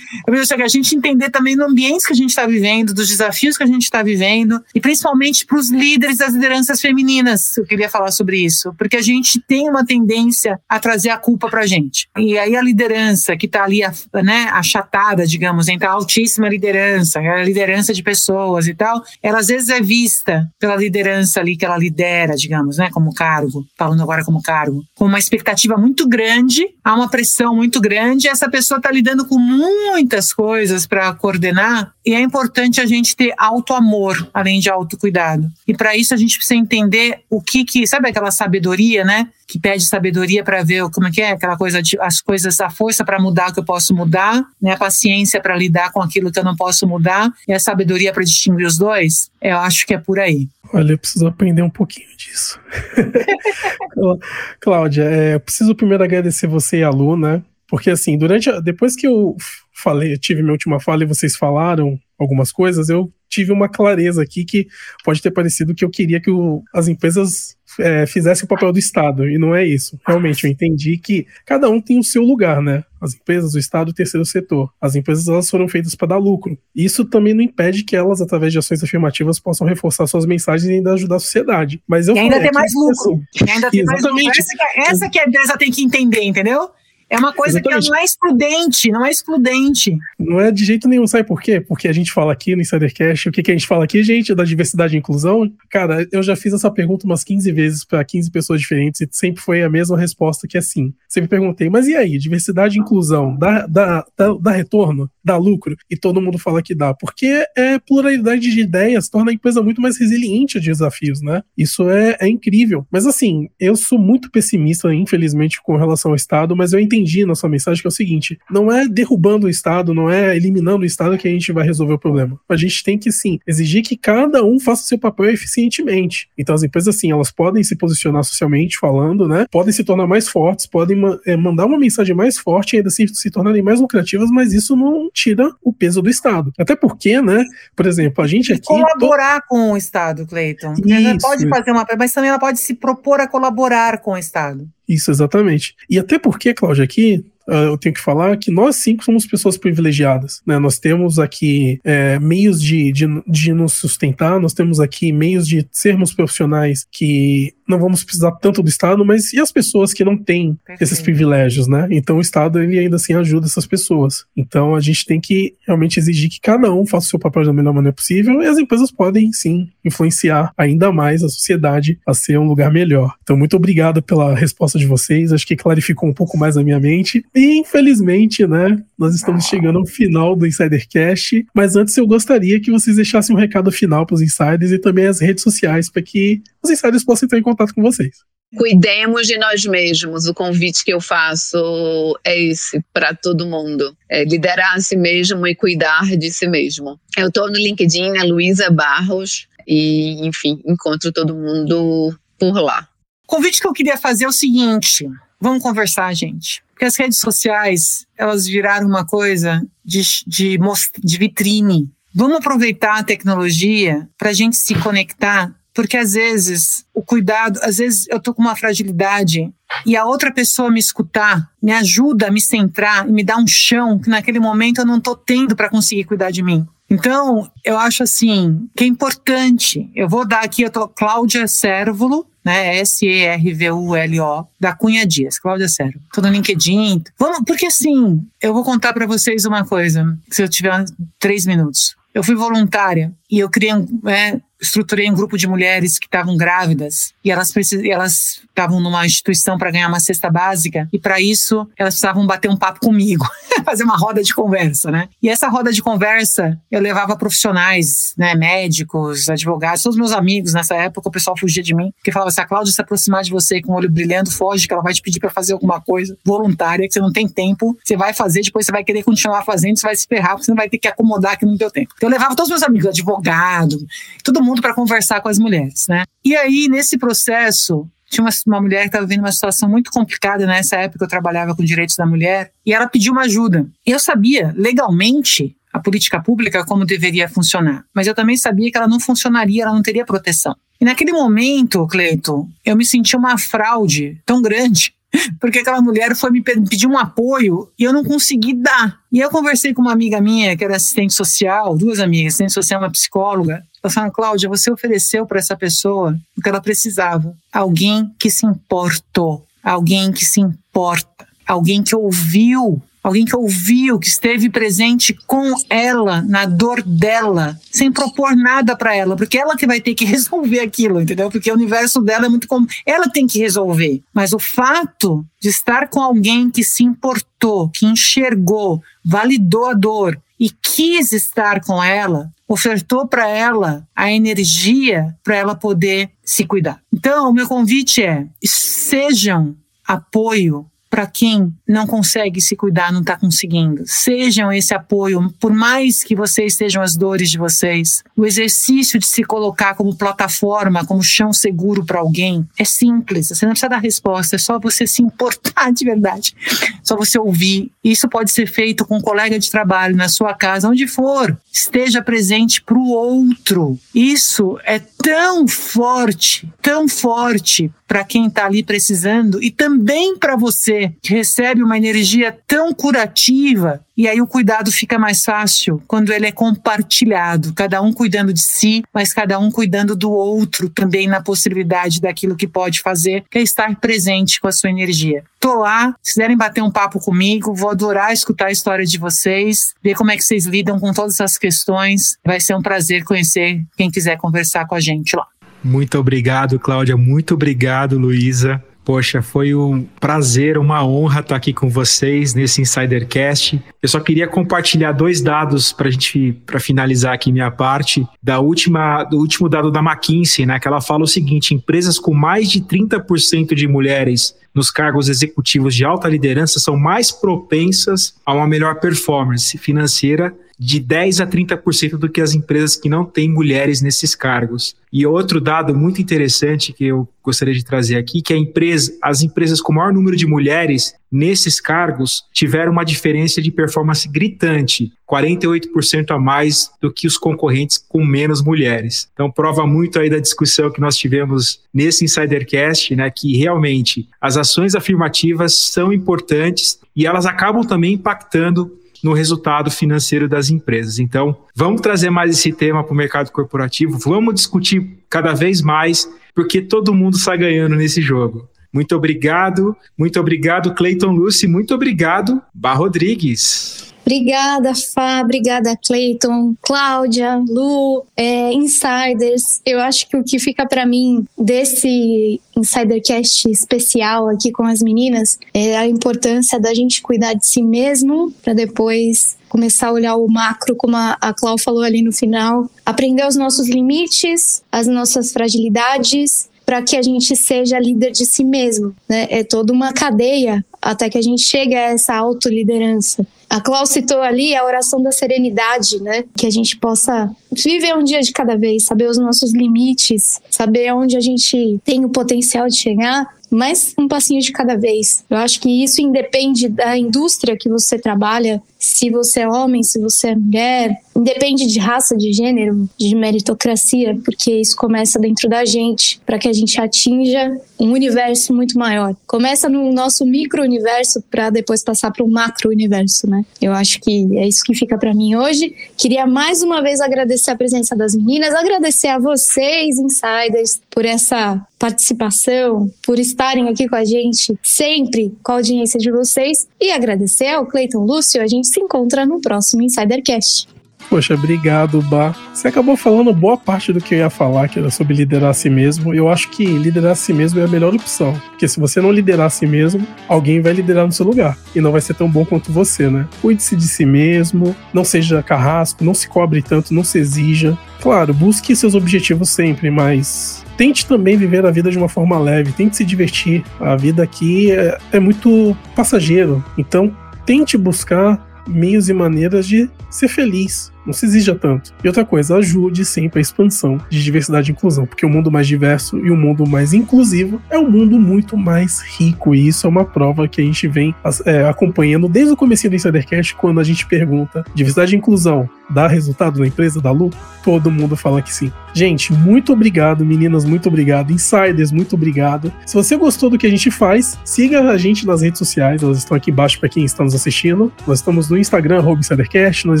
Eu preciso que a gente entender também no ambiente que a gente está vivendo, dos desafios que a gente está vivendo e principalmente para os líderes das lideranças femininas. Eu queria falar sobre isso, porque a gente tem uma tendência a trazer a culpa para a gente. E aí a liderança que está ali, né, achatada, digamos, entre a altíssima liderança, a liderança de pessoas e tal, ela às vezes é vista pela liderança ali que ela lidera, digamos, né, como cargo, falando agora como cargo, com uma expectativa muito grande, há uma pressão muito grande, essa pessoa está lidando com muitas coisas para coordenar, e é importante a gente ter auto-amor, além de autocuidado. E para isso a gente precisa entender o que que, sabe aquela sabedoria, né? que pede sabedoria para ver como é que é aquela coisa de as coisas a força para mudar o que eu posso mudar né a paciência para lidar com aquilo que eu não posso mudar e a sabedoria para distinguir os dois eu acho que é por aí
Olha, eu preciso aprender um pouquinho disso. (laughs) Cláudia, é, eu preciso primeiro agradecer você e a Lu, né? Porque assim, durante depois que eu falei, tive minha última fala e vocês falaram algumas coisas, eu tive uma clareza aqui que pode ter parecido que eu queria que o, as empresas é, fizessem o papel do Estado, e não é isso. Realmente, eu entendi que cada um tem o seu lugar, né? As empresas, o Estado, o terceiro setor. As empresas elas foram feitas para dar lucro. Isso também não impede que elas, através de ações afirmativas, possam reforçar suas mensagens e ainda ajudar a sociedade. Mas eu
e ainda tem mais lucro. Assim, ainda tem mais lucro. Essa que, essa que a empresa tem que entender, entendeu? É uma coisa Exatamente. que não é excludente, não é excludente.
Não é de jeito nenhum, sabe por quê? Porque a gente fala aqui no Insidercast, o que, que a gente fala aqui, gente, da diversidade e inclusão. Cara, eu já fiz essa pergunta umas 15 vezes para 15 pessoas diferentes e sempre foi a mesma resposta que é sim. Sempre perguntei, mas e aí, diversidade e inclusão, dá, dá, dá, dá retorno? Dá lucro? E todo mundo fala que dá. Porque é pluralidade de ideias, torna a empresa muito mais resiliente a desafios, né? Isso é, é incrível. Mas assim, eu sou muito pessimista, infelizmente, com relação ao Estado, mas eu entendi na sua mensagem que é o seguinte: não é derrubando o Estado, não é eliminando o Estado que a gente vai resolver o problema. A gente tem que sim exigir que cada um faça o seu papel eficientemente. Então as empresas assim, elas podem se posicionar socialmente falando, né? Podem se tornar mais fortes, podem é, mandar uma mensagem mais forte e ainda assim se tornarem mais lucrativas, mas isso não tira o peso do Estado. Até porque, né? Por exemplo, a gente aqui
colaborar to... com o Estado, Cleiton. Ela pode fazer uma, mas também ela pode se propor a colaborar com o Estado.
Isso, exatamente. E até porque, Cláudia, aqui uh, eu tenho que falar que nós cinco somos pessoas privilegiadas. Né? Nós temos aqui é, meios de, de, de nos sustentar, nós temos aqui meios de sermos profissionais que não vamos precisar tanto do Estado, mas e as pessoas que não têm Perfeito. esses privilégios, né? Então o Estado ele ainda assim ajuda essas pessoas. Então a gente tem que realmente exigir que cada um faça o seu papel da melhor maneira possível e as empresas podem sim influenciar ainda mais a sociedade a ser um lugar melhor. Então muito obrigado pela resposta de vocês, acho que clarificou um pouco mais a minha mente. E infelizmente, né, nós estamos chegando ao final do Insidercast, mas antes eu gostaria que vocês deixassem um recado final para os insiders e também as redes sociais para que os insiders possam entrar em contato com vocês.
Cuidemos de nós mesmos. O convite que eu faço é esse para todo mundo: é liderar a si mesmo e cuidar de si mesmo. Eu estou no LinkedIn, a Luísa Barros, e enfim, encontro todo mundo por lá.
O convite que eu queria fazer é o seguinte: vamos conversar, gente. Porque as redes sociais, elas viraram uma coisa de, de, de vitrine. Vamos aproveitar a tecnologia para a gente se conectar porque às vezes o cuidado, às vezes eu tô com uma fragilidade e a outra pessoa me escutar me ajuda a me centrar e me dá um chão que naquele momento eu não tô tendo para conseguir cuidar de mim. Então, eu acho assim, que é importante. Eu vou dar aqui, eu tô Cláudia Sérvulo, né? S-E-R-V-U-L-O, da Cunha Dias, Cláudia Sérvulo. Tô no LinkedIn. Vamos, porque assim, eu vou contar para vocês uma coisa, se eu tiver três minutos. Eu fui voluntária e eu criei um, é, estruturei um grupo de mulheres que estavam grávidas e elas elas estavam numa instituição para ganhar uma cesta básica e para isso elas precisavam bater um papo comigo, (laughs) fazer uma roda de conversa, né? E essa roda de conversa eu levava profissionais, né, médicos, advogados, todos meus amigos nessa época, o pessoal fugia de mim, porque falava se a Cláudia se aproximar de você com o olho brilhando, foge que ela vai te pedir para fazer alguma coisa voluntária que você não tem tempo, você vai fazer, depois você vai querer continuar fazendo, você vai se ferrar, você não vai ter que acomodar aqui no teu tempo. Então eu levava todos meus amigos, advogado, todo mundo para conversar com as mulheres, né? E aí nesse processo tinha uma, uma mulher que estava vivendo uma situação muito complicada nessa época eu trabalhava com direitos da mulher e ela pediu uma ajuda. Eu sabia legalmente a política pública como deveria funcionar, mas eu também sabia que ela não funcionaria, ela não teria proteção. E naquele momento, Cleiton, eu me senti uma fraude tão grande (laughs) porque aquela mulher foi me pedir um apoio e eu não consegui dar. E eu conversei com uma amiga minha, que era assistente social, duas amigas, assistente social, uma psicóloga. Falou, Cláudia, você ofereceu para essa pessoa o que ela precisava. Alguém que se importou, alguém que se importa, alguém que ouviu alguém que ouviu, que esteve presente com ela, na dor dela, sem propor nada para ela, porque ela que vai ter que resolver aquilo, entendeu? Porque o universo dela é muito como ela tem que resolver. Mas o fato de estar com alguém que se importou, que enxergou, validou a dor e quis estar com ela, ofertou para ela a energia para ela poder se cuidar. Então, o meu convite é: sejam apoio para quem não consegue se cuidar, não está conseguindo. Sejam esse apoio, por mais que vocês sejam as dores de vocês. O exercício de se colocar como plataforma, como chão seguro para alguém, é simples. Você não precisa dar resposta, é só você se importar de verdade. Só você ouvir. Isso pode ser feito com um colega de trabalho, na sua casa, onde for. Esteja presente para o outro. Isso é tão forte, tão forte para quem está ali precisando e também para você que recebe uma energia tão curativa E aí o cuidado fica mais fácil quando ele é compartilhado, cada um cuidando de si, mas cada um cuidando do outro também na possibilidade daquilo que pode fazer, que é estar presente com a sua energia. Tô lá, se quiserem bater um papo comigo, vou adorar escutar a história de vocês, ver como é que vocês lidam com todas essas questões. Vai ser um prazer conhecer quem quiser conversar com a gente lá.
Muito obrigado, Cláudia. Muito obrigado, Luísa. Poxa, foi um prazer, uma honra estar aqui com vocês nesse Insidercast. Eu só queria compartilhar dois dados para gente, para finalizar aqui minha parte, da última, do último dado da McKinsey, né? Que ela fala o seguinte: empresas com mais de 30% de mulheres nos cargos executivos de alta liderança são mais propensas a uma melhor performance financeira de 10 a 30% do que as empresas que não têm mulheres nesses cargos. E outro dado muito interessante que eu gostaria de trazer aqui, que empresa, as empresas com maior número de mulheres nesses cargos tiveram uma diferença de performance gritante, 48% a mais do que os concorrentes com menos mulheres. Então prova muito aí da discussão que nós tivemos nesse Insidercast, né, que realmente as ações afirmativas são importantes e elas acabam também impactando no resultado financeiro das empresas. Então, vamos trazer mais esse tema para o mercado corporativo, vamos discutir cada vez mais, porque todo mundo sai ganhando nesse jogo. Muito obrigado, muito obrigado, Cleiton Lucy, muito obrigado, Bar Rodrigues.
Obrigada, Fá, obrigada, Clayton, Cláudia, Lu, é, Insiders. Eu acho que o que fica para mim desse Insidercast especial aqui com as meninas é a importância da gente cuidar de si mesmo para depois começar a olhar o macro, como a, a Clau falou ali no final, aprender os nossos limites, as nossas fragilidades para que a gente seja líder de si mesmo. Né? É toda uma cadeia até que a gente chegue a essa autoliderança. A Cláudia citou ali a oração da serenidade, né? Que a gente possa viver um dia de cada vez, saber os nossos limites, saber onde a gente tem o potencial de chegar mas um passinho de cada vez. Eu acho que isso independe da indústria que você trabalha, se você é homem, se você é mulher, independe de raça, de gênero, de meritocracia, porque isso começa dentro da gente, para que a gente atinja um universo muito maior. Começa no nosso micro-universo para depois passar para o macro-universo, né? Eu acho que é isso que fica para mim hoje. Queria mais uma vez agradecer a presença das meninas, agradecer a vocês, insiders, por essa participação, por estarem aqui com a gente sempre com a audiência de vocês e agradecer ao Cleiton Lúcio. A gente se encontra no próximo Insidercast.
Poxa, obrigado, Bar. Você acabou falando boa parte do que eu ia falar, que era sobre liderar a si mesmo. Eu acho que liderar a si mesmo é a melhor opção. Porque se você não liderar a si mesmo, alguém vai liderar no seu lugar. E não vai ser tão bom quanto você, né? Cuide-se de si mesmo, não seja carrasco, não se cobre tanto, não se exija. Claro, busque seus objetivos sempre, mas tente também viver a vida de uma forma leve, tente se divertir. A vida aqui é, é muito passageiro. Então, tente buscar meios e maneiras de ser feliz. Não se exija tanto. E outra coisa, ajude sempre a expansão de diversidade e inclusão, porque o mundo mais diverso e o mundo mais inclusivo é um mundo muito mais rico. E isso é uma prova que a gente vem é, acompanhando desde o começo do Insidercast, quando a gente pergunta diversidade e inclusão dá resultado na empresa da Lu? Todo mundo fala que sim. Gente, muito obrigado, meninas, muito obrigado. Insiders, muito obrigado. Se você gostou do que a gente faz, siga a gente nas redes sociais, elas estão aqui embaixo para quem está nos assistindo. Nós estamos no Instagram, Insidercast, nós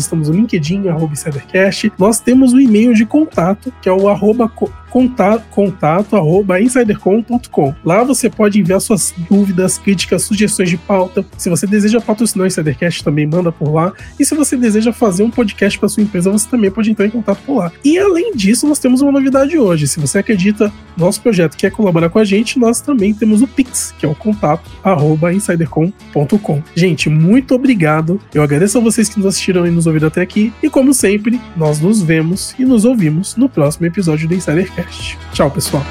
estamos no LinkedIn, arroba Insidercast. Nós temos o e-mail de contato, que é o arroba contato. Lá você pode enviar suas dúvidas, críticas, sugestões de pauta. Se você deseja patrocinar o Insidercast, também manda por lá. E se você deseja fazer um podcast para sua empresa, você também pode entrar em contato por lá. E além disso, nós temos uma novidade hoje. Se você acredita no nosso projeto quer colaborar com a gente, nós também temos o Pix, que é o contato arroba. Gente, muito obrigado. Eu agradeço a vocês que nos assistiram e nos ouviram até aqui. E como sempre, nós nos vemos e nos ouvimos no próximo episódio do Insidercast. Tchau, pessoal.